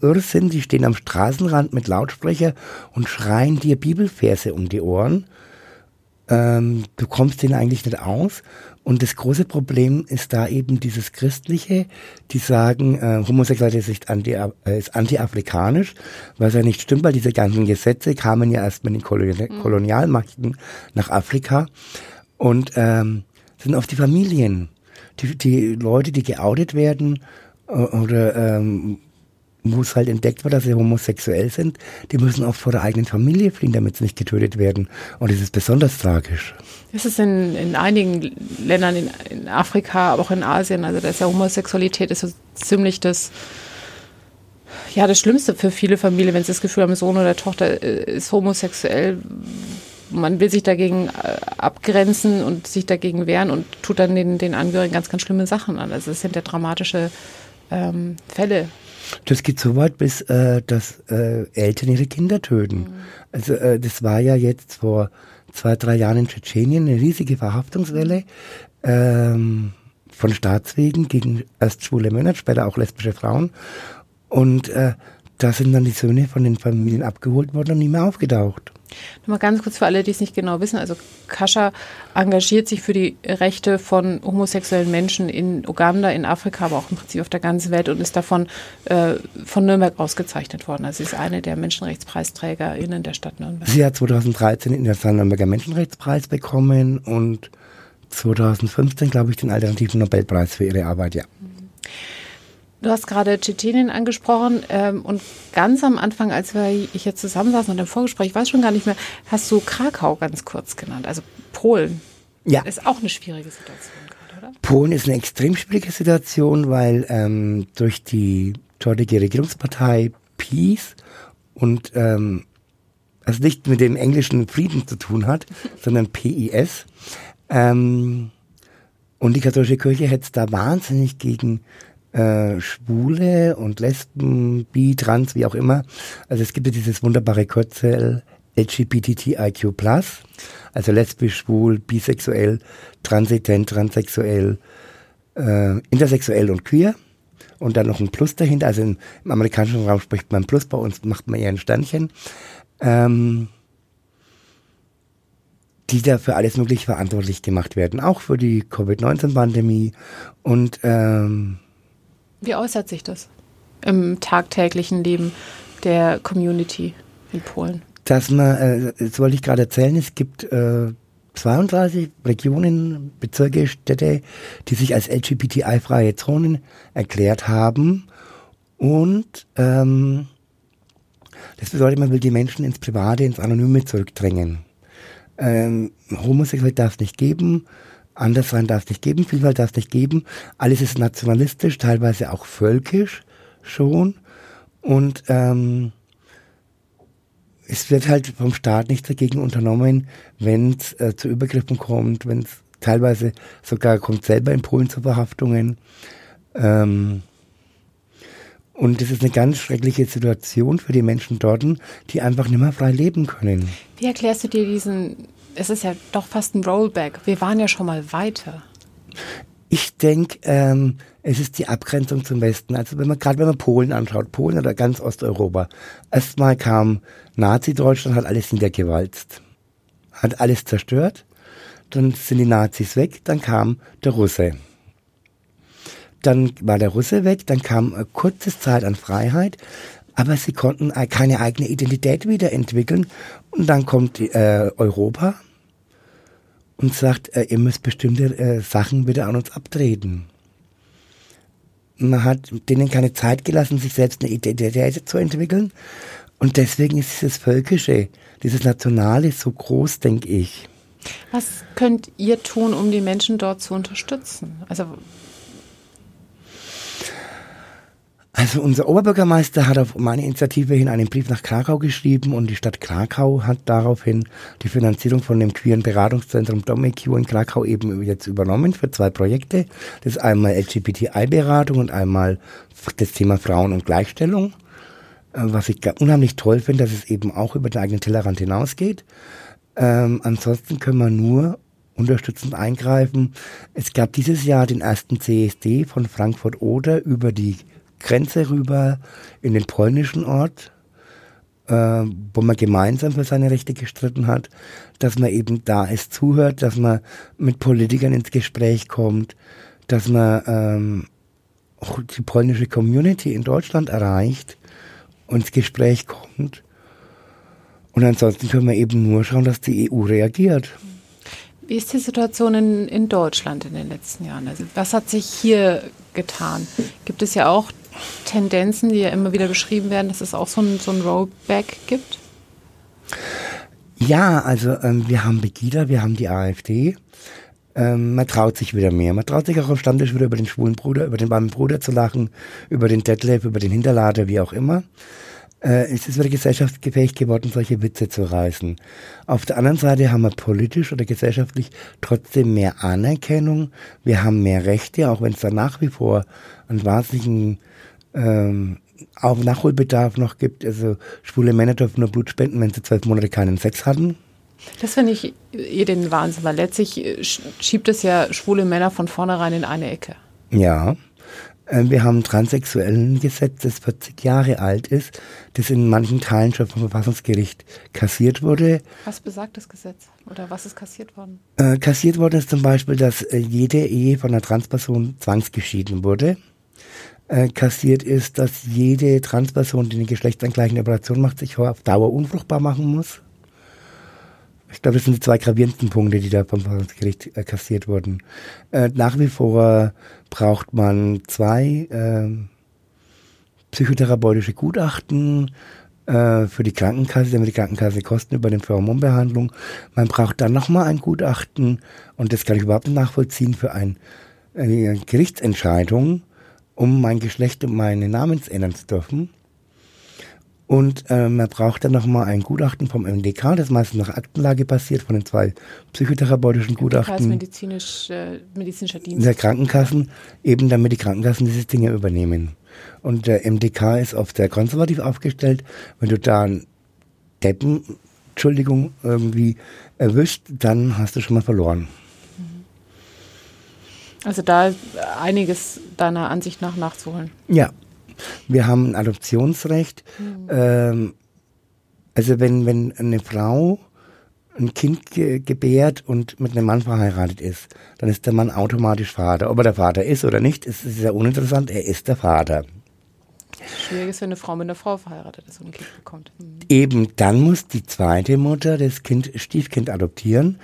Irrsinn, die stehen am Straßenrand mit Lautsprecher und schreien dir Bibelverse um die Ohren. Ähm, du kommst denen eigentlich nicht aus und das große Problem ist da eben dieses Christliche, die sagen, äh, Homosexualität ist, anti, äh, ist anti-afrikanisch, was ja nicht stimmt, weil diese ganzen Gesetze kamen ja erst mit den Kolonial mhm. Kolonialmachten nach Afrika und ähm, sind auf die Familien, die, die Leute, die geoutet werden äh, oder ähm, wo es halt entdeckt wird, dass sie homosexuell sind, die müssen oft vor der eigenen Familie fliehen, damit sie nicht getötet werden. Und das ist besonders tragisch. Das ist in, in einigen Ländern in, in Afrika, aber auch in Asien, also da ja Homosexualität ist so ziemlich das, ja, das Schlimmste für viele Familien, wenn sie das Gefühl haben, Sohn oder Tochter äh, ist homosexuell. Man will sich dagegen äh, abgrenzen und sich dagegen wehren und tut dann den, den Angehörigen ganz, ganz schlimme Sachen an. Also es sind ja dramatische ähm, Fälle, das geht so weit, bis äh, dass äh, Eltern ihre Kinder töten. Mhm. Also äh, das war ja jetzt vor zwei, drei Jahren in Tschetschenien eine riesige Verhaftungswelle ähm, von Staatswegen gegen erst schwule Männer, später auch lesbische Frauen. Und äh, da sind dann die Söhne von den Familien abgeholt worden und nie mehr aufgetaucht. Nochmal ganz kurz für alle, die es nicht genau wissen. Also Kascha engagiert sich für die Rechte von homosexuellen Menschen in Uganda, in Afrika, aber auch im Prinzip auf der ganzen Welt und ist davon äh, von Nürnberg ausgezeichnet worden. Also sie ist eine der MenschenrechtspreisträgerInnen der Stadt Nürnberg. Sie hat 2013 den Internationalen Nürnberger Menschenrechtspreis bekommen und 2015, glaube ich, den alternativen Nobelpreis für ihre Arbeit, ja. Du hast gerade Tschetschenien angesprochen ähm, und ganz am Anfang, als wir hier zusammensaßen und im Vorgespräch, ich weiß schon gar nicht mehr, hast du Krakau ganz kurz genannt, also Polen. Ja. Ist auch eine schwierige Situation gerade, oder? Polen ist eine extrem schwierige Situation, weil ähm, durch die dortige Regierungspartei Peace und ähm, also nicht mit dem englischen Frieden zu tun hat, sondern PIS. Ähm, und die katholische Kirche hetzt da wahnsinnig gegen äh, Schwule und Lesben, Bi, Trans, wie auch immer. Also es gibt ja dieses wunderbare Kürzel LGBTIQ+, also lesbisch, schwul, bisexuell, transident, transsexuell, äh, intersexuell und queer. Und dann noch ein Plus dahinter. Also im, im amerikanischen Raum spricht man Plus, bei uns macht man eher ein Sternchen. Ähm, die da für alles mögliche verantwortlich gemacht werden, auch für die Covid-19-Pandemie. Und ähm, Wie äußert sich das im tagtäglichen Leben der Community in Polen? dass man, äh, das wollte ich gerade erzählen, es gibt äh, 32 Regionen, Bezirke, Städte, die sich als LGBTI-freie Zonen erklärt haben. Und ähm, das bedeutet, man will die Menschen ins Private, ins Anonyme zurückdrängen. Ähm, Homosexualität darf es nicht geben, Anderssein darf es nicht geben, Vielfalt darf es nicht geben. Alles ist nationalistisch, teilweise auch völkisch schon. Und ähm, es wird halt vom Staat nichts dagegen unternommen, wenn es äh, zu Übergriffen kommt, wenn es teilweise sogar kommt selber in Polen zu Verhaftungen. Ähm, und das ist eine ganz schreckliche Situation für die Menschen dort, die einfach nicht mehr frei leben können. Wie erklärst du dir diesen, es ist ja doch fast ein Rollback. Wir waren ja schon mal weiter. Ich denke, ähm, es ist die Abgrenzung zum Westen. Also wenn man gerade wenn man Polen anschaut, Polen oder ganz Osteuropa, erstmal kam Nazi-Deutschland, hat alles niedergewalzt, hat alles zerstört. Dann sind die Nazis weg, dann kam der Russe. Dann war der Russe weg, dann kam eine kurze Zeit an Freiheit, aber sie konnten keine eigene Identität wiederentwickeln. Und dann kommt äh, Europa und sagt, äh, ihr müsst bestimmte äh, Sachen wieder an uns abtreten. Man hat denen keine Zeit gelassen, sich selbst eine Identität zu entwickeln. Und deswegen ist dieses Völkische, dieses Nationale so groß, denke ich. Was könnt ihr tun, um die Menschen dort zu unterstützen? Also Also unser Oberbürgermeister hat auf meine Initiative hin einen Brief nach Krakau geschrieben und die Stadt Krakau hat daraufhin die Finanzierung von dem queeren Beratungszentrum DomiQ in Krakau eben jetzt übernommen für zwei Projekte. Das ist einmal LGBTI-Beratung und einmal das Thema Frauen und Gleichstellung. Äh, was ich unheimlich toll finde, dass es eben auch über den eigenen Tellerrand hinausgeht. Ähm, ansonsten können wir nur unterstützend eingreifen. Es gab dieses Jahr den ersten CSD von Frankfurt-Oder über die Grenze rüber in den polnischen Ort, äh, wo man gemeinsam für seine Rechte gestritten hat, dass man eben da es zuhört, dass man mit Politikern ins Gespräch kommt, dass man ähm, auch die polnische Community in Deutschland erreicht und ins Gespräch kommt. Und ansonsten können wir eben nur schauen, dass die EU reagiert. Wie ist die Situation in, in Deutschland in den letzten Jahren? Also was hat sich hier getan? Gibt es ja auch Tendenzen, die ja immer wieder beschrieben werden, dass es auch so ein, so ein Rollback gibt? Ja, also ähm, wir haben Begida, wir haben die AfD. Ähm, man traut sich wieder mehr. Man traut sich auch am Stammtisch wieder über den schwulen Bruder, über den warmen Bruder zu lachen, über den Detlef, über den Hinterlader, wie auch immer. Äh, es ist wieder gesellschaftsgefähig geworden, solche Witze zu reißen. Auf der anderen Seite haben wir politisch oder gesellschaftlich trotzdem mehr Anerkennung. Wir haben mehr Rechte, auch wenn es da nach wie vor einen wahnsinnigen ähm, auch Nachholbedarf noch gibt. Also schwule Männer dürfen nur Blut spenden, wenn sie zwölf Monate keinen Sex hatten. Das finde ich eh den Wahnsinn, weil letztlich schiebt es ja schwule Männer von vornherein in eine Ecke. Ja. Äh, wir haben ein transsexuellen Gesetz, das 40 Jahre alt ist, das in manchen Teilen schon vom Verfassungsgericht kassiert wurde. Was besagt das Gesetz? Oder was ist kassiert worden? Äh, kassiert worden ist zum Beispiel, dass äh, jede Ehe von einer Transperson zwangsgeschieden wurde. Äh, kassiert ist, dass jede Transperson, die eine geschlechtsangleichende Operation macht, sich auf Dauer unfruchtbar machen muss. Ich glaube, das sind die zwei gravierendsten Punkte, die da vom Verfassungsgericht äh, kassiert wurden. Äh, nach wie vor braucht man zwei äh, psychotherapeutische Gutachten äh, für die Krankenkasse, damit die Krankenkasse Kosten über den Hormonbehandlung. Man braucht dann nochmal ein Gutachten und das kann ich überhaupt nicht nachvollziehen für ein, eine Gerichtsentscheidung, um mein Geschlecht und meine Namens ändern zu dürfen. Und äh, man braucht dann nochmal ein Gutachten vom MDK, das meistens nach Aktenlage passiert, von den zwei psychotherapeutischen Gutachten. Das medizinisch, äh, medizinischer Dienst. Der Krankenkassen, eben damit die Krankenkassen diese Dinge übernehmen. Und der MDK ist oft sehr konservativ aufgestellt. Wenn du da einen Deppen, Entschuldigung, irgendwie erwischt, dann hast du schon mal verloren. Mhm. Also da ist einiges deiner Ansicht nach nachzuholen. Ja, wir haben ein Adoptionsrecht. Mhm. Ähm, also wenn, wenn eine Frau ein Kind ge gebärt und mit einem Mann verheiratet ist, dann ist der Mann automatisch Vater. Ob er der Vater ist oder nicht, ist, ja uninteressant, er ist der Vater. Schwierig ist, wenn eine Frau mit einer Frau verheiratet ist und ein Kind bekommt. Mhm. Eben dann muss die zweite Mutter das Kind, Stiefkind adoptieren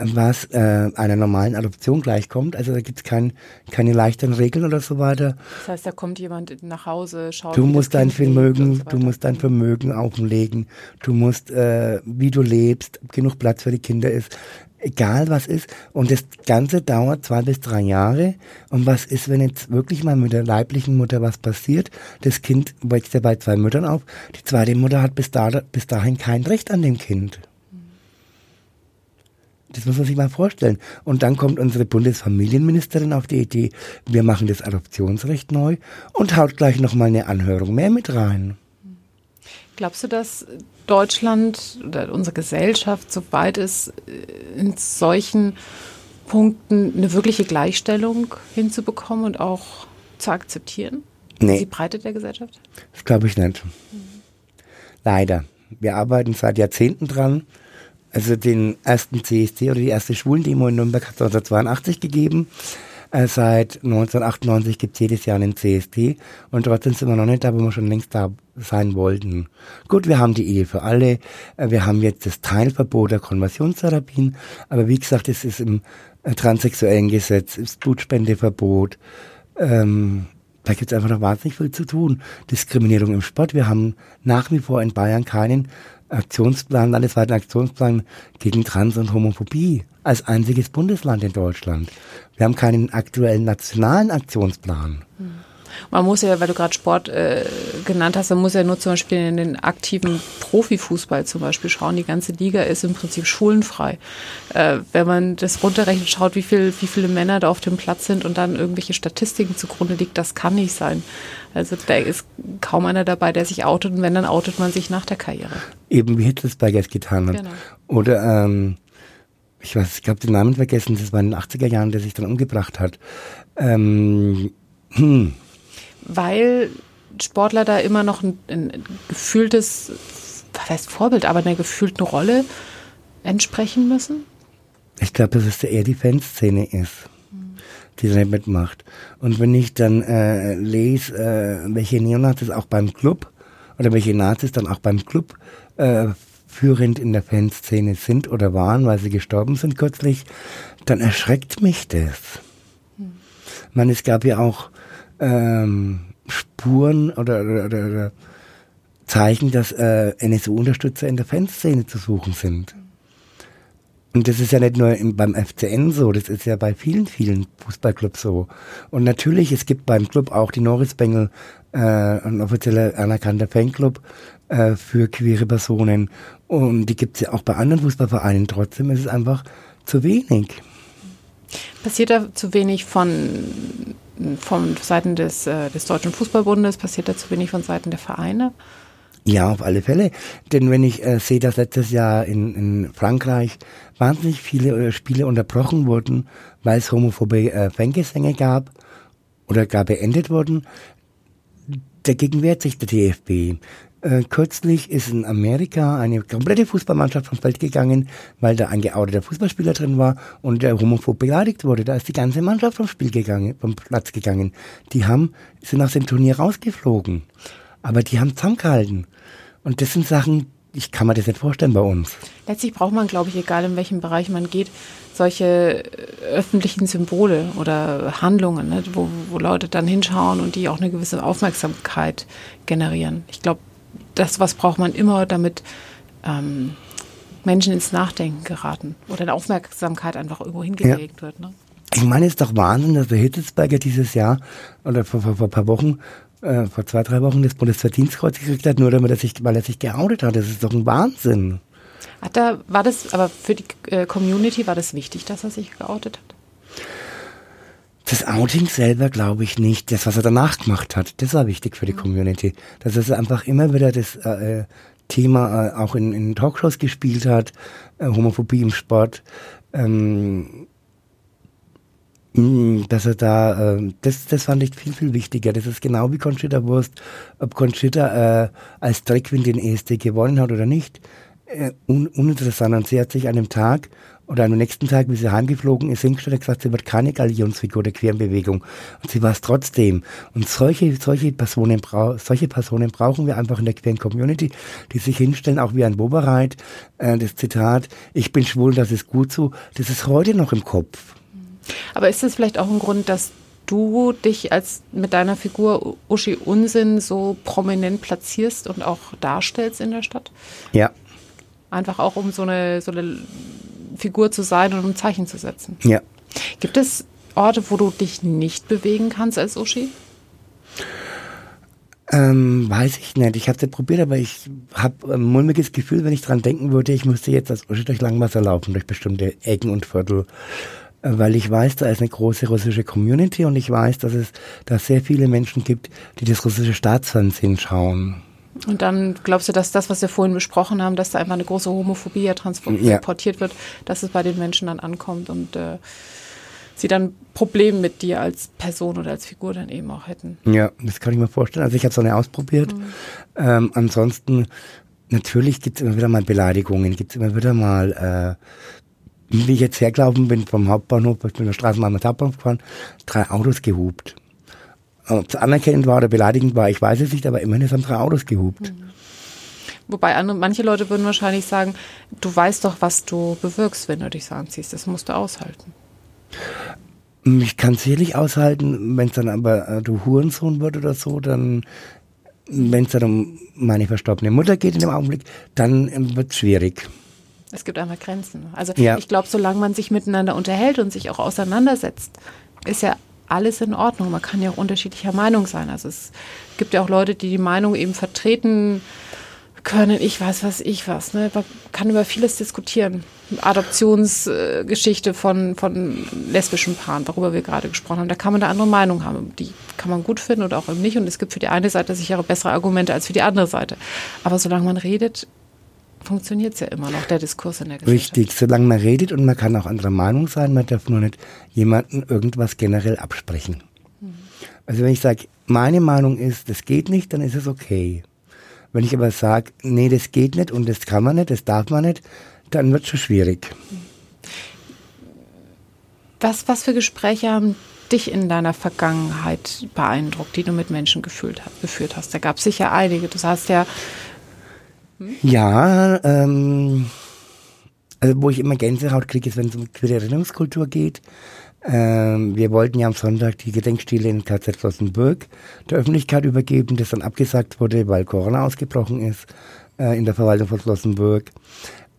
was äh, einer normalen Adoption gleichkommt. Also da gibt es kein, keine leichteren Regeln oder so weiter. Das heißt, da kommt jemand nach Hause, schaut. Du musst dein Vermögen, so du musst dein Vermögen auflegen. Du musst, äh, wie du lebst, genug Platz für die Kinder ist. Egal was ist. Und das Ganze dauert zwei bis drei Jahre. Und was ist, wenn jetzt wirklich mal mit der leiblichen Mutter was passiert? Das Kind wächst ja bei zwei Müttern auf. Die zweite Mutter hat bis, da, bis dahin kein Recht an dem Kind. Das muss man sich mal vorstellen. Und dann kommt unsere Bundesfamilienministerin auf die Idee, wir machen das Adoptionsrecht neu und haut gleich nochmal eine Anhörung mehr mit rein. Glaubst du, dass Deutschland oder unsere Gesellschaft so weit ist, äh, in solchen Punkten eine wirkliche Gleichstellung hinzubekommen und auch zu akzeptieren? Nee. Die Breite der Gesellschaft? Das glaube ich nicht. Mhm. Leider. Wir arbeiten seit Jahrzehnten dran. Also den ersten CSD oder die erste Schwulendemo in Nürnberg hat es 1982 gegeben. Äh, seit 1998 gibt es jedes Jahr einen CSD und trotzdem sind wir noch nicht da, wo wir schon längst da sein wollten. Gut, wir haben die Ehe für alle, äh, wir haben jetzt das Teilverbot der Konversionstherapien, aber wie gesagt, es ist im äh, transsexuellen Gesetz, ist Blutspendeverbot, ähm, da gibt es einfach noch wahnsinnig viel zu tun. Diskriminierung im Sport. Wir haben nach wie vor in Bayern keinen Aktionsplan, landesweiten Aktionsplan gegen Trans- und Homophobie als einziges Bundesland in Deutschland. Wir haben keinen aktuellen nationalen Aktionsplan. Mhm. Man muss ja, weil du gerade Sport äh, genannt hast, man muss ja nur zum Beispiel in den aktiven Profifußball zum Beispiel schauen. Die ganze Liga ist im Prinzip schulenfrei. Äh, wenn man das runterrechnet, schaut, wie, viel, wie viele Männer da auf dem Platz sind und dann irgendwelche Statistiken zugrunde liegt, das kann nicht sein. Also da ist kaum einer dabei, der sich outet und wenn, dann outet man sich nach der Karriere. Eben wie Hitzelsberger es getan hat. Genau. Oder ähm, ich weiß, ich glaube den Namen vergessen, das war in den 80er Jahren, der sich dann umgebracht hat. Ähm, hm weil Sportler da immer noch ein, ein gefühltes, was heißt Vorbild, aber einer gefühlten Rolle entsprechen müssen? Ich glaube, dass es eher die Fanszene ist, die da mitmacht. Und wenn ich dann äh, lese, äh, welche Neonazis auch beim Club oder welche Nazis dann auch beim Club äh, führend in der Fanszene sind oder waren, weil sie gestorben sind kürzlich, dann erschreckt mich das. Hm. Man, es gab ja auch ähm, Spuren oder, oder, oder, oder Zeichen, dass äh, NSU-Unterstützer in der Fanszene zu suchen sind. Und das ist ja nicht nur im, beim FCN so, das ist ja bei vielen, vielen Fußballclubs so. Und natürlich, es gibt beim Club auch die Norris Bengel, äh, ein offizieller anerkannter Fanclub äh, für queere Personen. Und die gibt es ja auch bei anderen Fußballvereinen. Trotzdem ist es einfach zu wenig. Passiert da zu wenig von von Seiten des, äh, des Deutschen Fußballbundes? Passiert da zu wenig von Seiten der Vereine? Ja, auf alle Fälle. Denn wenn ich äh, sehe, dass letztes Jahr in, in Frankreich wahnsinnig viele äh, Spiele unterbrochen wurden, weil es homophobe äh, Fangesänge gab oder gar beendet worden. Dagegen wehrt sich der DFB. Äh, kürzlich ist in Amerika eine komplette Fußballmannschaft vom Feld gegangen, weil da ein geouteter Fußballspieler drin war und der homophob beleidigt wurde. Da ist die ganze Mannschaft vom Spiel gegangen, vom Platz gegangen. Die haben, sind aus dem Turnier rausgeflogen. Aber die haben zusammengehalten. Und das sind Sachen, ich kann mir das nicht vorstellen bei uns. Letztlich braucht man, glaube ich, egal in welchem Bereich man geht, solche öffentlichen Symbole oder Handlungen, ne, wo, wo Leute dann hinschauen und die auch eine gewisse Aufmerksamkeit generieren. Ich glaube, das was braucht man immer, damit ähm, Menschen ins Nachdenken geraten oder eine Aufmerksamkeit einfach irgendwo hingelegt ja. wird. Ne? Ich meine, es ist doch Wahnsinn, dass der Hitzelsberger dieses Jahr oder vor, vor, vor ein paar Wochen äh, vor zwei, drei Wochen das Bundesverdienstkreuz gekriegt hat, nur damit er sich, weil er sich geoutet hat. Das ist doch ein Wahnsinn. Hat er, war das, aber für die äh, Community war das wichtig, dass er sich geoutet hat? Das Outing selber glaube ich nicht. Das, was er danach gemacht hat, das war wichtig für die mhm. Community. Dass er einfach immer wieder das äh, Thema äh, auch in, in Talkshows gespielt hat, äh, Homophobie im Sport. Ähm, mm, dass er da, äh, das, das fand ich viel, viel wichtiger. Das ist genau wie Conchita Wurst, ob Conchita äh, als Dreckwin den ESD gewonnen hat oder nicht äh, un uninteressant. Und sie hat sich an dem Tag oder am nächsten Tag, wie sie heimgeflogen ist, hingestellt und gesagt, sie wird keine Galionsfigur der queeren Bewegung. Und sie war es trotzdem. Und solche, solche Personen, solche Personen brauchen wir einfach in der queeren Community, die sich hinstellen, auch wie ein Bobereit, äh, das Zitat, ich bin schwul, das ist gut so, das ist heute noch im Kopf. Aber ist das vielleicht auch ein Grund, dass du dich als mit deiner Figur Uschi Unsinn so prominent platzierst und auch darstellst in der Stadt? Ja, Einfach auch, um so eine, so eine Figur zu sein und um Zeichen zu setzen. Ja. Gibt es Orte, wo du dich nicht bewegen kannst als Uschi? Ähm, weiß ich nicht. Ich habe es ja probiert, aber ich habe ein mulmiges Gefühl, wenn ich dran denken würde, ich müsste jetzt als Uschi durch Langwasser laufen, durch bestimmte Ecken und Viertel. Äh, weil ich weiß, da ist eine große russische Community und ich weiß, dass es da sehr viele Menschen gibt, die das russische Staatsfernsehen schauen. Und dann glaubst du, dass das, was wir vorhin besprochen haben, dass da einfach eine große Homophobie ja transportiert wird, dass es bei den Menschen dann ankommt und äh, sie dann Probleme mit dir als Person oder als Figur dann eben auch hätten. Ja, das kann ich mir vorstellen. Also ich habe es auch nicht ausprobiert. Mhm. Ähm, ansonsten, natürlich gibt es immer wieder mal Beleidigungen, gibt es immer wieder mal, äh, wie ich jetzt hergelaufen bin vom Hauptbahnhof, ich bin der Straßenbahn mit Hauptbahnhof gefahren, drei Autos gehupt. Ob es anerkennend war oder beleidigend war, ich weiß es nicht, aber immerhin haben drei Autos gehupt. Mhm. Wobei andere, manche Leute würden wahrscheinlich sagen, du weißt doch, was du bewirkst, wenn du dich so anziehst. Das musst du aushalten. Ich kann es sicherlich aushalten, wenn es dann aber äh, du Hurensohn wird oder so, dann, wenn es dann um meine verstorbene Mutter geht in dem Augenblick, dann äh, wird es schwierig. Es gibt einfach Grenzen. Also ja. ich glaube, solange man sich miteinander unterhält und sich auch auseinandersetzt, ist ja alles in Ordnung. Man kann ja auch unterschiedlicher Meinung sein. Also es gibt ja auch Leute, die die Meinung eben vertreten können. Ich weiß was, ich was. Ne? Man kann über vieles diskutieren. Adoptionsgeschichte von, von lesbischen Paaren, worüber wir gerade gesprochen haben. Da kann man eine andere Meinung haben. Die kann man gut finden oder auch eben nicht. Und es gibt für die eine Seite sicher bessere Argumente als für die andere Seite. Aber solange man redet, funktioniert es ja immer noch, der Diskurs in der Gesellschaft. Richtig, solange man redet und man kann auch anderer Meinung sein, man darf nur nicht jemandem irgendwas generell absprechen. Mhm. Also wenn ich sage, meine Meinung ist, das geht nicht, dann ist es okay. Wenn ich aber sage, nee, das geht nicht und das kann man nicht, das darf man nicht, dann wird es schon schwierig. Was, was für Gespräche haben dich in deiner Vergangenheit beeindruckt, die du mit Menschen gefühlt, geführt hast? Da gab es sicher einige. Du hast ja ja, ähm, also wo ich immer Gänsehaut kriege, ist, wenn es um queere Erinnerungskultur geht. Ähm, wir wollten ja am Sonntag die Gedenkstele in KZ Flossenburg der Öffentlichkeit übergeben, das dann abgesagt wurde, weil Corona ausgebrochen ist äh, in der Verwaltung von Flossenburg.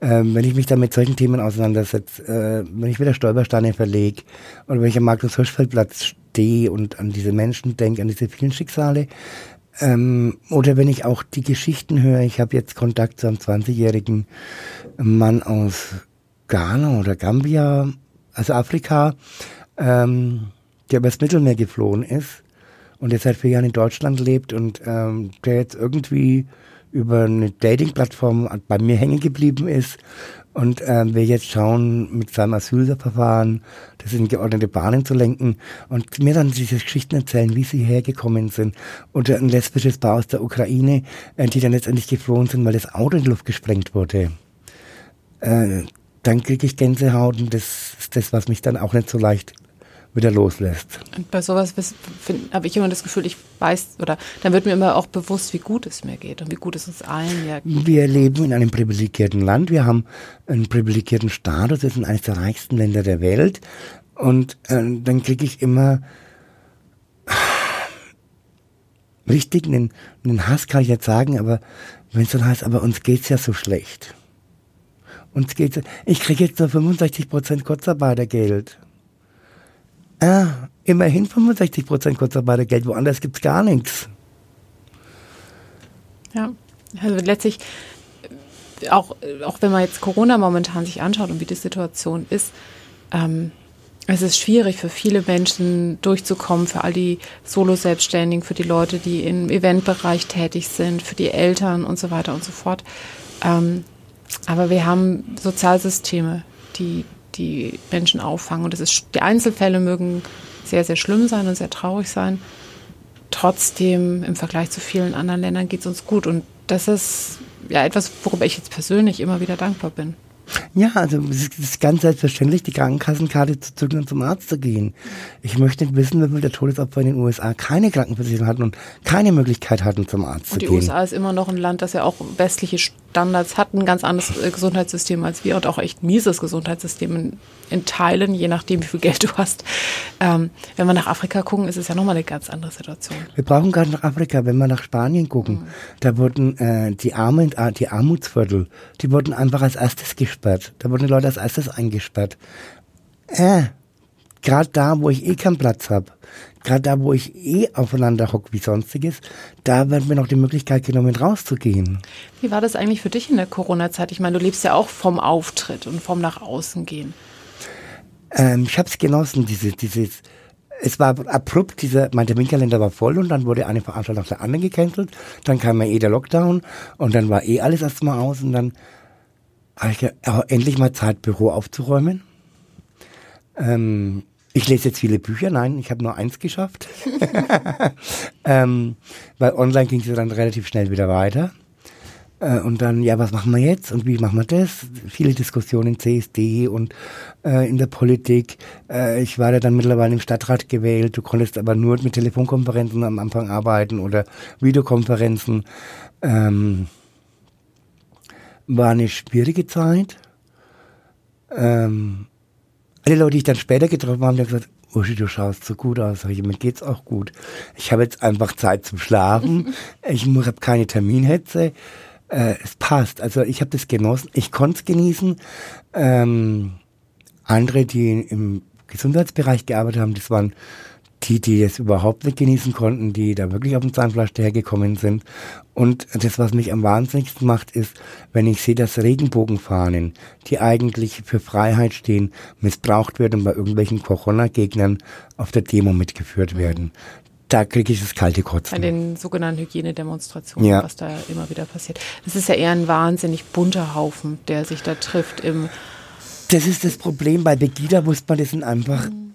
Ähm, wenn ich mich dann mit solchen Themen auseinandersetze, äh, wenn ich wieder Stolpersteine verlege oder wenn ich am Markus Hirschfeldplatz stehe und an diese Menschen denke, an diese vielen Schicksale, ähm, oder wenn ich auch die Geschichten höre, ich habe jetzt Kontakt zu einem 20-jährigen Mann aus Ghana oder Gambia, also Afrika, ähm, der übers Mittelmeer geflohen ist und jetzt seit vier Jahren in Deutschland lebt und ähm, der jetzt irgendwie über eine Dating-Plattform bei mir hängen geblieben ist Und äh, wir jetzt schauen, mit seinem Asylverfahren das in geordnete Bahnen zu lenken und mir dann diese Geschichten erzählen, wie sie hergekommen sind. Oder ein lesbisches Paar aus der Ukraine, äh, die dann letztendlich geflohen sind, weil das Auto in die Luft gesprengt wurde. Äh, dann kriege ich Gänsehaut und das ist das, was mich dann auch nicht so leicht wieder loslässt. Und bei sowas habe ich immer das Gefühl, ich weiß, oder dann wird mir immer auch bewusst, wie gut es mir geht und wie gut es uns allen ja geht. Wir leben in einem privilegierten Land, wir haben einen privilegierten Status, wir sind eines der reichsten Länder der Welt und äh, dann kriege ich immer richtig einen, einen Hass, kann ich jetzt sagen, aber wenn es dann heißt, aber uns geht's ja so schlecht. Uns geht's, ich kriege jetzt nur 65 Prozent Kurzarbeitergeld. Ah, immerhin 65 Prozent Kurzarbeitergeld, woanders gibt es gar nichts. Ja, also letztlich, auch, auch wenn man jetzt Corona momentan sich anschaut und wie die Situation ist, ähm, es ist schwierig für viele Menschen durchzukommen, für all die Solo-Selbstständigen, für die Leute, die im Eventbereich tätig sind, für die Eltern und so weiter und so fort. Ähm, aber wir haben Sozialsysteme, die die Menschen auffangen. Und das ist, die Einzelfälle mögen sehr, sehr schlimm sein und sehr traurig sein. Trotzdem, im Vergleich zu vielen anderen Ländern geht es uns gut. Und das ist ja etwas, worüber ich jetzt persönlich immer wieder dankbar bin. Ja, also es ist ganz selbstverständlich, die Krankenkassenkarte zu zücken und zum Arzt zu gehen. Ich möchte nicht wissen, viele der Todesopfer in den USA keine Krankenversicherung hatten und keine Möglichkeit hatten, zum Arzt und zu gehen. Und die USA ist immer noch ein Land, das ja auch westliche Standards hat, ein ganz anderes äh, Gesundheitssystem als wir und auch echt mieses Gesundheitssystem in, in Teilen, je nachdem, wie viel Geld du hast. Ähm, wenn wir nach Afrika gucken, ist es ja nochmal eine ganz andere Situation. Wir brauchen gar nicht nach Afrika, wenn wir nach Spanien gucken. Mhm. Da wurden äh, die, Arme, die Armutsviertel, die wurden einfach als erstes gesperrt. Da wurden die Leute als erstes eingesperrt. Äh, gerade da, wo ich eh keinen Platz habe, gerade da, wo ich eh aufeinander hocke wie sonstiges, da wird mir noch die Möglichkeit genommen, rauszugehen. Wie war das eigentlich für dich in der Corona-Zeit? Ich meine, du lebst ja auch vom Auftritt und vom nach außen gehen. Ähm, ich habe es genossen, diese, dieses, es war abrupt, dieser, mein Terminkalender war voll und dann wurde eine Veranstaltung nach der anderen gecancelt. Dann kam ja eh der Lockdown und dann war eh alles erstmal aus und dann habe ich endlich mal Zeit, Büro aufzuräumen. Ähm, ich lese jetzt viele Bücher, nein, ich habe nur eins geschafft. ähm, weil online ging es ja dann relativ schnell wieder weiter. Äh, und dann, ja, was machen wir jetzt und wie machen wir das? Viele Diskussionen im CSD und äh, in der Politik. Äh, ich war ja dann mittlerweile im Stadtrat gewählt. Du konntest aber nur mit Telefonkonferenzen am Anfang arbeiten oder Videokonferenzen. Ähm, war eine schwierige Zeit. Ähm, alle Leute, die ich dann später getroffen habe, haben gesagt, Uschi, du schaust so gut aus. Sag ich, mir geht's auch gut. Ich habe jetzt einfach Zeit zum Schlafen. ich habe keine Terminhetze. Äh, es passt. Also ich habe das genossen. Ich konnte es genießen. Ähm, andere, die im Gesundheitsbereich gearbeitet haben, das waren die, die es überhaupt nicht genießen konnten, die da wirklich auf dem Zahnfleisch dahergekommen sind. Und das, was mich am wahnsinnigsten macht, ist, wenn ich sehe, dass Regenbogenfahnen, die eigentlich für Freiheit stehen, missbraucht werden und bei irgendwelchen Corona-Gegnern auf der Demo mitgeführt werden. Da kriege ich das kalte Kotzen. Bei den sogenannten Hygienedemonstrationen, ja. was da immer wieder passiert. Das ist ja eher ein wahnsinnig bunter Haufen, der sich da trifft im das ist das Problem. Bei Begida muss man das einfach mhm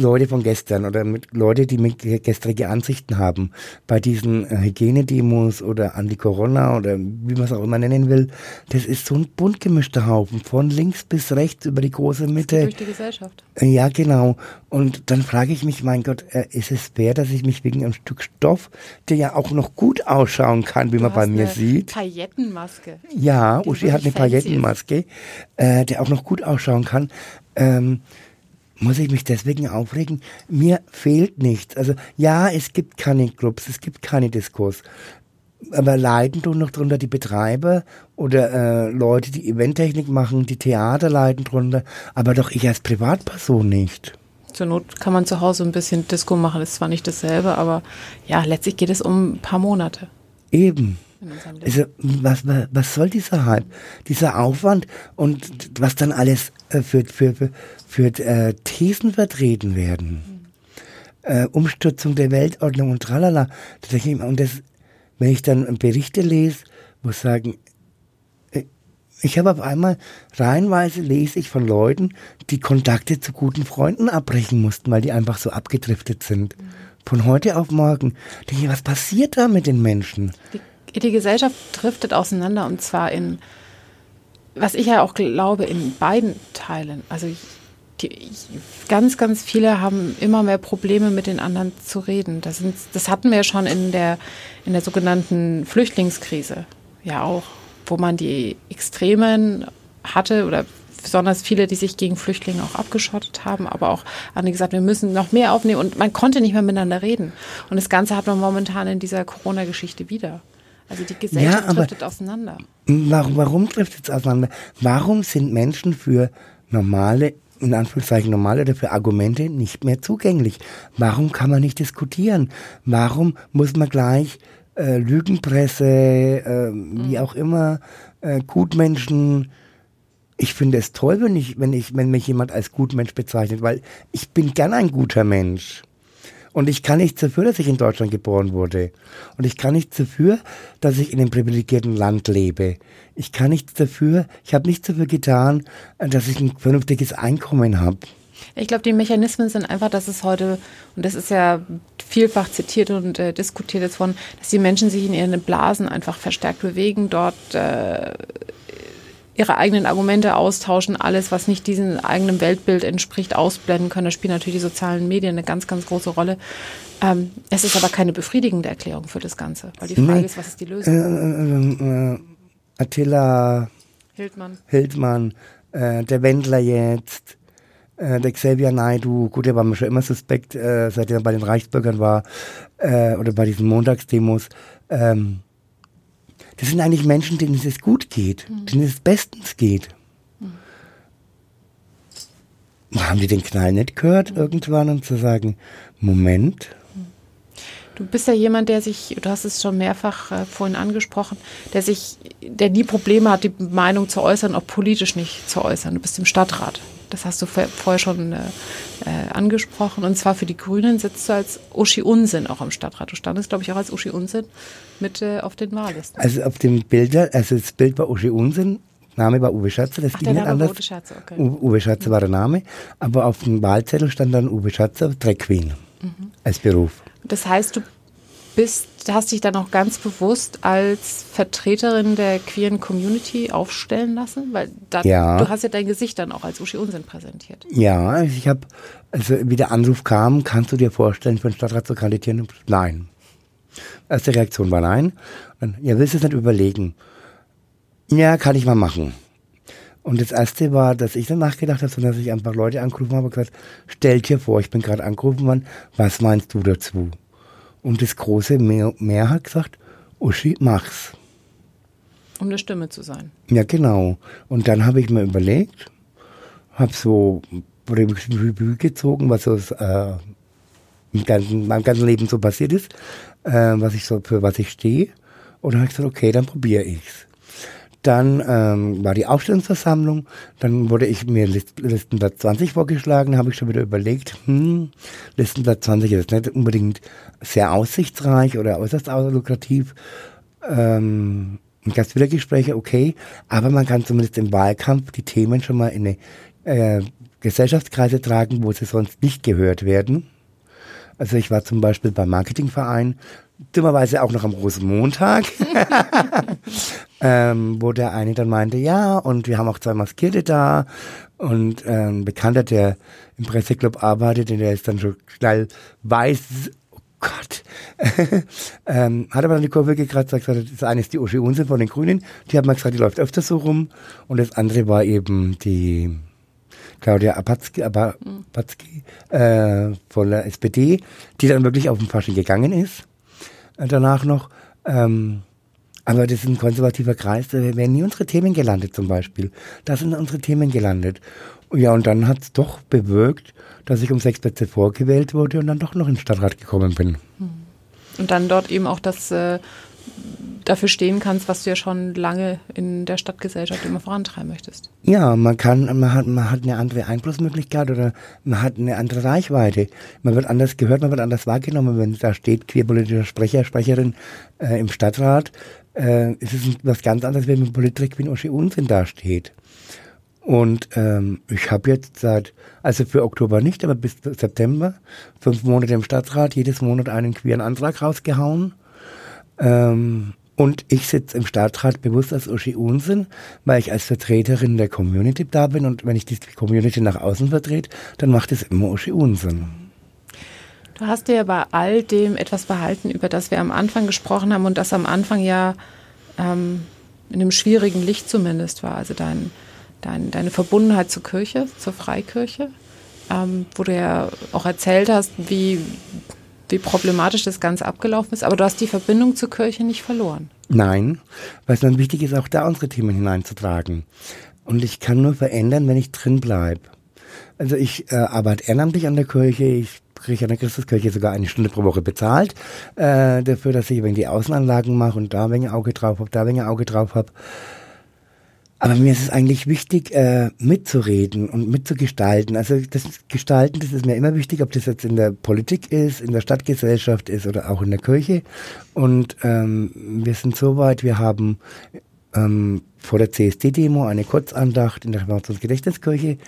Leute von gestern oder mit Leute, die mit gestrige Ansichten haben, bei diesen äh, Hygienedemos oder Anti-Corona oder wie man es auch immer nennen will, das ist so ein bunt gemischter Haufen, von links bis rechts über die große Mitte. Durch die Gesellschaft. Äh, ja, genau. Und dann frage ich mich, mein Gott, äh, ist es fair, dass ich mich wegen einem Stück Stoff, der ja auch noch gut ausschauen kann, wie du man bei mir sieht. Paillettenmaske. Ja, Uschi hat eine Paillettenmaske, äh, der auch noch gut ausschauen kann. Ähm, muss ich mich deswegen aufregen? Mir fehlt nichts. Also ja, es gibt keine Clubs, es gibt keine Diskurs. Aber leiden tun noch drunter die Betreiber oder äh, Leute, die Eventtechnik machen, die Theater leiden drunter, aber doch ich als Privatperson nicht. Zur Not kann man zu Hause ein bisschen Disco machen, ist zwar nicht dasselbe, aber ja, letztlich geht es um ein paar Monate. Eben. Also, was, was soll dieser Hype? Dieser Aufwand und was dann alles äh, für, für, für, für äh, Thesen vertreten werden. Mhm. Äh, Umstürzung der Weltordnung und tralala. Und das, wenn ich dann Berichte lese, wo sagen, äh, Ich habe auf einmal reihenweise lese ich von Leuten, die Kontakte zu guten Freunden abbrechen mussten, weil die einfach so abgedriftet sind. Von heute auf morgen. Denke ich, was passiert da mit den Menschen? Die, die Gesellschaft driftet auseinander und zwar in, was ich ja auch glaube, in beiden Teilen. Also die, ganz, ganz viele haben immer mehr Probleme, mit den anderen zu reden. Das, sind, das hatten wir ja schon in der, in der sogenannten Flüchtlingskrise ja auch, wo man die Extremen hatte oder besonders viele, die sich gegen Flüchtlinge auch abgeschottet haben, aber auch andere gesagt, wir müssen noch mehr aufnehmen und man konnte nicht mehr miteinander reden. Und das Ganze hat man momentan in dieser Corona-Geschichte wieder. Also die Gesellschaft ja, driftet auseinander. Warum, warum driftet es auseinander? Warum sind Menschen für normale in Anführungszeichen normale oder für Argumente nicht mehr zugänglich. Warum kann man nicht diskutieren? Warum muss man gleich äh, Lügenpresse, äh, wie auch immer, äh, Gutmenschen. Ich finde es toll, wenn ich, wenn ich, wenn mich jemand als Gutmensch bezeichnet, weil ich bin gern ein guter Mensch. Und ich kann nichts dafür, dass ich in Deutschland geboren wurde. Und ich kann nichts dafür, dass ich in einem privilegierten Land lebe. Ich kann nichts dafür, ich habe nichts dafür getan, dass ich ein vernünftiges Einkommen habe. Ich glaube, die Mechanismen sind einfach, dass es heute, und das ist ja vielfach zitiert und äh, diskutiert jetzt von, dass die Menschen sich in ihren Blasen einfach verstärkt bewegen, dort äh, ihre eigenen Argumente austauschen, alles, was nicht diesem eigenen Weltbild entspricht, ausblenden können. Da spielen natürlich die sozialen Medien eine ganz, ganz große Rolle. Ähm, es ist aber keine befriedigende Erklärung für das Ganze, weil die Frage nee. ist, was ist die Lösung? Äh, äh, äh, Attila Hildmann, Hildmann äh, der Wendler jetzt, äh, der Xavier Naidu, gut, der war mir schon immer suspekt, seitdem er bei den Reichsbürgern war oder bei diesen Montagsdemos. Ähm, das sind eigentlich Menschen, denen es gut geht, mhm. denen es bestens geht. Mhm. Haben die den Knall nicht gehört mhm. irgendwann, um zu sagen, Moment. Du bist ja jemand, der sich, du hast es schon mehrfach äh, vorhin angesprochen, der sich, der nie Probleme hat, die Meinung zu äußern, auch politisch nicht zu äußern. Du bist im Stadtrat. Das hast du vorher schon äh, äh, angesprochen. Und zwar für die Grünen sitzt du als Uschi Unsinn auch im Stadtrat. Du standest, glaube ich, auch als Uschi Unsinn mit äh, auf den Wahllisten. Also auf dem Bilder, also das Bild war Uschi Unsinn, Name war Uwe Schatzer, das Ach, ging nicht anders. Uwe Schatzer, okay. Uwe Schatzer war der Name, aber auf dem Wahlzettel stand dann Uwe Schatzer, Queen mhm. als Beruf. Das heißt, du bist, hast dich dann auch ganz bewusst als Vertreterin der queeren Community aufstellen lassen? Weil da, ja. du hast ja dein Gesicht dann auch als Uschi Unsinn präsentiert. Ja, ich habe, also wie der Anruf kam, kannst du dir vorstellen, für den Stadtrat zu kandidieren? Nein. Erste Reaktion war nein. Dann, ja, willst du es nicht überlegen? Ja, kann ich mal machen. Und das erste war, dass ich dann nachgedacht habe, sondern dass ich einfach Leute angerufen habe und gesagt, stell dir vor, ich bin gerade angerufen worden, was meinst du dazu? Und das große Meer, Meer hat gesagt, Uschi, mach's. Um eine Stimme zu sein. Ja, genau. Und dann habe ich mir überlegt, habe so Revue gezogen, was so äh, im ganzen, meinem ganzen Leben so passiert ist, äh, was ich so für was ich stehe. Und dann habe ich gesagt, okay, dann probiere ich's. Dann ähm, war die Aufstellungsversammlung, dann wurde ich mir List, Listenblatt 20 vorgeschlagen, habe ich schon wieder überlegt, hm, Listenblatt 20 ist nicht unbedingt sehr aussichtsreich oder äußerst lukrativ. Ähm, Gastwiedergespräche, okay, aber man kann zumindest im Wahlkampf die Themen schon mal in eine äh, Gesellschaftskreise tragen, wo sie sonst nicht gehört werden. Also ich war zum Beispiel beim Marketingverein, dummerweise auch noch am Rosenmontag, ähm, wo der eine dann meinte, ja, und wir haben auch zwei Maskierte da. Und ähm, ein Bekannter, der im Presseclub arbeitet, der ist dann schon schnell weiß, oh Gott, ähm, hat aber dann die Kurve gekratzt, hat gesagt, das eine ist die Uschi Unsinn von den Grünen, die hat mal gesagt, die läuft öfter so rum. Und das andere war eben die Claudia Apatzki, Apatzki äh, von der SPD, die dann wirklich auf den Fasching gegangen ist, danach noch. Ähm, aber das ist ein konservativer Kreis, da wären nie unsere Themen gelandet zum Beispiel. Da sind unsere Themen gelandet. Ja, und dann hat es doch bewirkt, dass ich um sechs Plätze vorgewählt wurde und dann doch noch in den Stadtrat gekommen bin. Und dann dort eben auch das äh, dafür stehen kannst, was du ja schon lange in der Stadtgesellschaft immer vorantreiben möchtest. Ja, man kann, man hat, man hat eine andere Einflussmöglichkeit oder man hat eine andere Reichweite. Man wird anders gehört, man wird anders wahrgenommen, wenn da steht queerpolitischer Sprecher, Sprecherin äh, im Stadtrat. äh, es ist was ganz anderes, wenn ein Politik wie ein Uschi Unsinn dasteht. Und ähm, ich habe jetzt seit, also für Oktober nicht, aber bis September, fünf Monate im Stadtrat, jedes Monat einen queeren Antrag rausgehauen. Ähm, und ich sitze im Stadtrat bewusst als Uschi Unsinn, weil ich als Vertreterin der Community da bin und wenn ich die Community nach außen vertrete, dann macht es immer Uschi Unsinn. Du hast dir bei all dem etwas behalten, über das wir am Anfang gesprochen haben und das am Anfang ja ähm, in einem schwierigen Licht zumindest war. Also dein, dein, deine Verbundenheit zur Kirche, zur Freikirche, ähm, wo du ja auch erzählt hast, wie wie problematisch das Ganze abgelaufen ist, aber du hast die Verbindung zur Kirche nicht verloren. Nein, weil es dann wichtig ist, auch da unsere Themen hineinzutragen. Und ich kann nur verändern, wenn ich drin bleibe. Also ich äh, arbeite ehrenamtlich an der Kirche, ich kriege an der Christuskirche sogar eine Stunde pro Woche bezahlt, äh, dafür, dass ich wenn die Außenanlagen mache und da ein Auge drauf habe, da ein Auge drauf habe. Aber mir ist es eigentlich wichtig, äh, mitzureden und mitzugestalten. Also das Gestalten, das ist mir immer wichtig, ob das jetzt in der Politik ist, in der Stadtgesellschaft ist oder auch in der Kirche. Und ähm, wir sind so weit, wir haben ähm, vor der CSD-Demo eine Kurzandacht in der Reformationsgedächtniskirche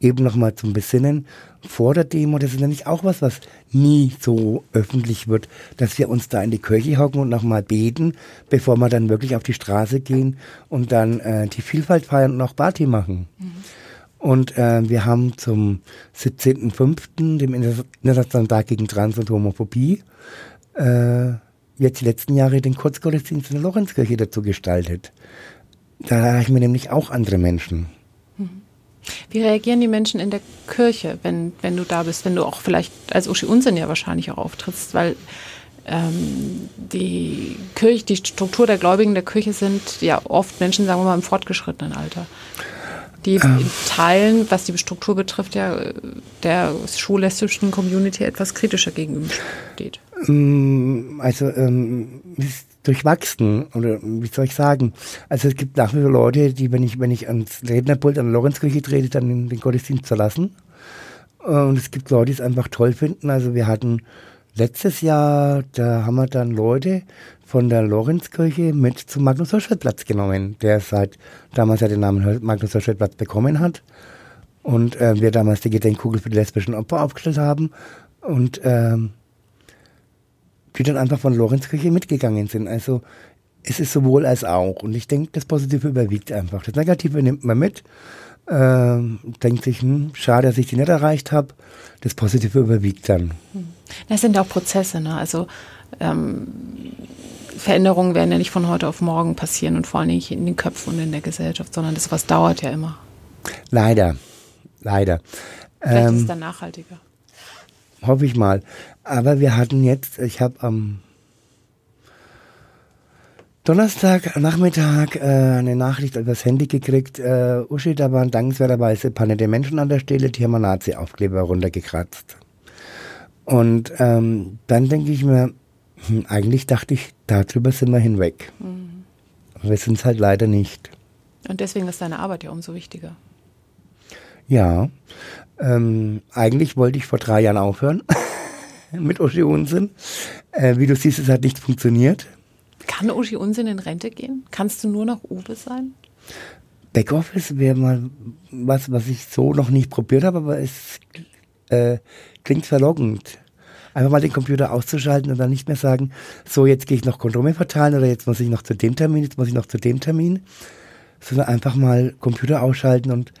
eben nochmal zum Besinnen vor der Demo, das ist nämlich auch was, was nie so öffentlich wird, dass wir uns da in die Kirche hocken und nochmal beten, bevor wir dann wirklich auf die Straße gehen und dann äh, die Vielfalt feiern und auch Party machen. Mhm. Und äh, wir haben zum 17.05., dem Internationalen Tag gegen Trans- und Homophobie, äh, jetzt die letzten Jahre den Kurzgottesdienst in der Lorenzkirche dazu gestaltet. Da erreichen wir nämlich auch andere Menschen. Wie reagieren die Menschen in der Kirche, wenn, wenn du da bist, wenn du auch vielleicht als Uschi Unsinn ja wahrscheinlich auch auftrittst, weil ähm, die Kirche, die Struktur der Gläubigen der Kirche sind ja oft Menschen, sagen wir mal, im fortgeschrittenen Alter. Die ähm. Teilen, was die Struktur betrifft, ja der schwul-lesbischen Community etwas kritischer gegenübersteht. Mm, also ähm, durchwachsen oder wie soll ich sagen? Also es gibt nach wie vor Leute, die, wenn ich, wenn ich ans Rednerpult an der Lorenzkirche trete, dann den, den Gottesdienst verlassen. Und es gibt Leute, die es einfach toll finden. Also wir hatten letztes Jahr, da haben wir dann Leute von der Lorenzkirche mit zum Magnus Hirschfeld Platz genommen, der seit damals ja den Namen Magnus Hirschfeld Platz bekommen hat. Und äh, wir damals die Gedenkkugel für die lesbischen Opfer aufgestellt haben. Und ähm, die dann einfach von Lorenzkirche mitgegangen sind. Also es ist sowohl als auch. Und ich denke, das Positive überwiegt einfach. Das Negative nimmt man mit. Ähm, denkt sich, hm, schade, dass ich die nicht erreicht habe. Das Positive überwiegt dann. Hm. Das sind auch Prozesse, ne? Also ähm, Veränderungen werden ja nicht von heute auf morgen passieren und vor allem nicht in den Köpfen und in der Gesellschaft, sondern das was dauert ja immer. Leider, leider. Vielleicht ähm, ist es ähm, dann nachhaltiger hoffe ich mal. Aber wir hatten jetzt, ich habe am Donnerstag Nachmittag äh, eine Nachricht übers Handy gekriegt. Äh, Uschi, da waren dankenswerterweise ein paar nette Menschen an der Stelle, die haben einen Nazi-Aufkleber runtergekratzt. Und ähm, dann denke ich mir, hm, eigentlich dachte ich, darüber sind wir hinweg. Mhm. Aber wir sind es halt leider nicht. Und deswegen ist deine Arbeit ja umso wichtiger. Ja, ähm, eigentlich wollte ich vor drei Jahren aufhören mit Uschi Unsinn. Äh, wie du siehst, es hat nicht funktioniert. Kann Uschi Unsinn in Rente gehen? Kannst du nur noch Uwe sein? Backoffice wäre mal was, was ich so noch nicht probiert habe, aber es äh, klingt verlockend. Einfach mal den Computer auszuschalten und dann nicht mehr sagen, so jetzt gehe ich noch Kondome verteilen oder jetzt muss ich noch zu dem Termin, jetzt muss ich noch zu dem Termin. Sondern einfach mal Computer ausschalten und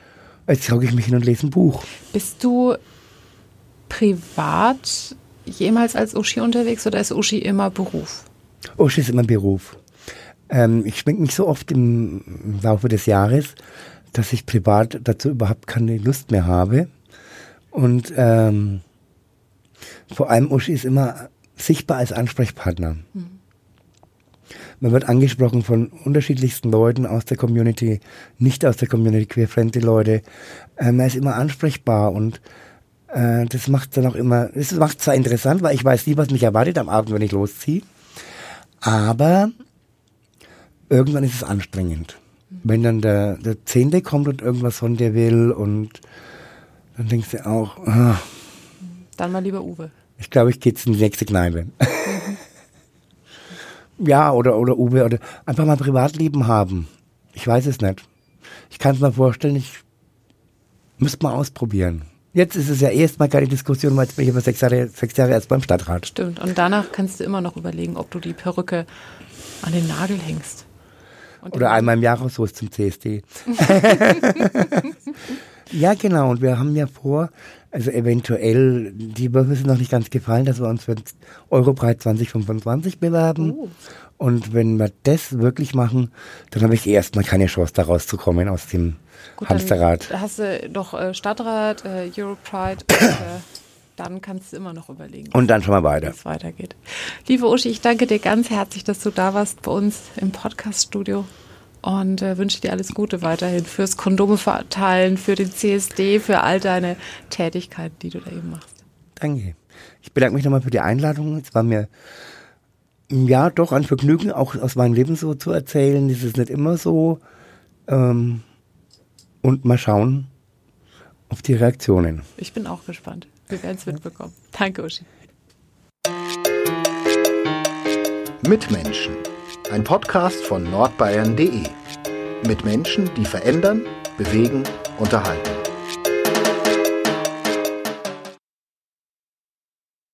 Jetzt hocke ich mich hin und lese ein Buch. Bist du privat jemals als Uschi unterwegs oder ist Uschi immer Beruf? Uschi ist immer Beruf. Ähm, ich schminke mich so oft im, im Laufe des Jahres, dass ich privat dazu überhaupt keine Lust mehr habe. Und ähm, vor allem Uschi ist immer sichtbar als Ansprechpartner. Mhm. Man wird angesprochen von unterschiedlichsten Leuten aus der Community, nicht aus der Community, queer-friendly Leute. Äh, man ist immer ansprechbar und äh, das macht dann auch immer, das macht zwar interessant, weil ich weiß nie, was mich erwartet am Abend, wenn ich losziehe, aber irgendwann ist es anstrengend. Wenn dann der, der Zehnte kommt und irgendwas von dir will und dann denkst du auch, ah, dann mal lieber Uwe. Ich glaube, ich gehe jetzt in die nächste Kneipe. Ja, oder, oder Uwe, oder einfach mal Privatleben haben. Ich weiß es nicht. Ich kann es mir vorstellen, ich müsste mal ausprobieren. Jetzt ist es ja erstmal keine Diskussion, weil jetzt bin ich über sechs Jahre, sechs Jahre erst beim Stadtrat. Stimmt. Und danach kannst du immer noch überlegen, ob du die Perücke an den Nagel hängst. Und Oder einmal im Jahreshaus zum CSD. ja, genau. Und wir haben ja vor, also eventuell, die Würfel sind noch nicht ganz gefallen, dass wir uns für Europreis 2025 bewerben. Uh. Und wenn wir das wirklich machen, dann habe ich erstmal keine Chance, da rauszukommen aus dem Gut, Hamsterrad. Dann hast du doch äh, Stadtrat, äh, Europride äh, dann kannst du immer noch überlegen. Und dann schon mal weiter. Wie es weitergeht. Liebe Uschi, ich danke dir ganz herzlich, dass du da warst bei uns im Podcast-Studio und äh, wünsche dir alles Gute weiterhin fürs Kondome verteilen, für den CSD, für all deine Tätigkeiten, die du da eben machst. Danke. Ich bedanke mich nochmal für die Einladung. Es war mir ja doch ein Vergnügen, auch aus meinem Leben so zu erzählen. Es ist nicht immer so. Ähm, und mal schauen auf die Reaktionen. Ich bin auch gespannt. Wir werden es mitbekommen. Danke, Uschi. Mitmenschen. Ein Podcast von nordbayern.de. Mit Menschen, die verändern, bewegen, unterhalten.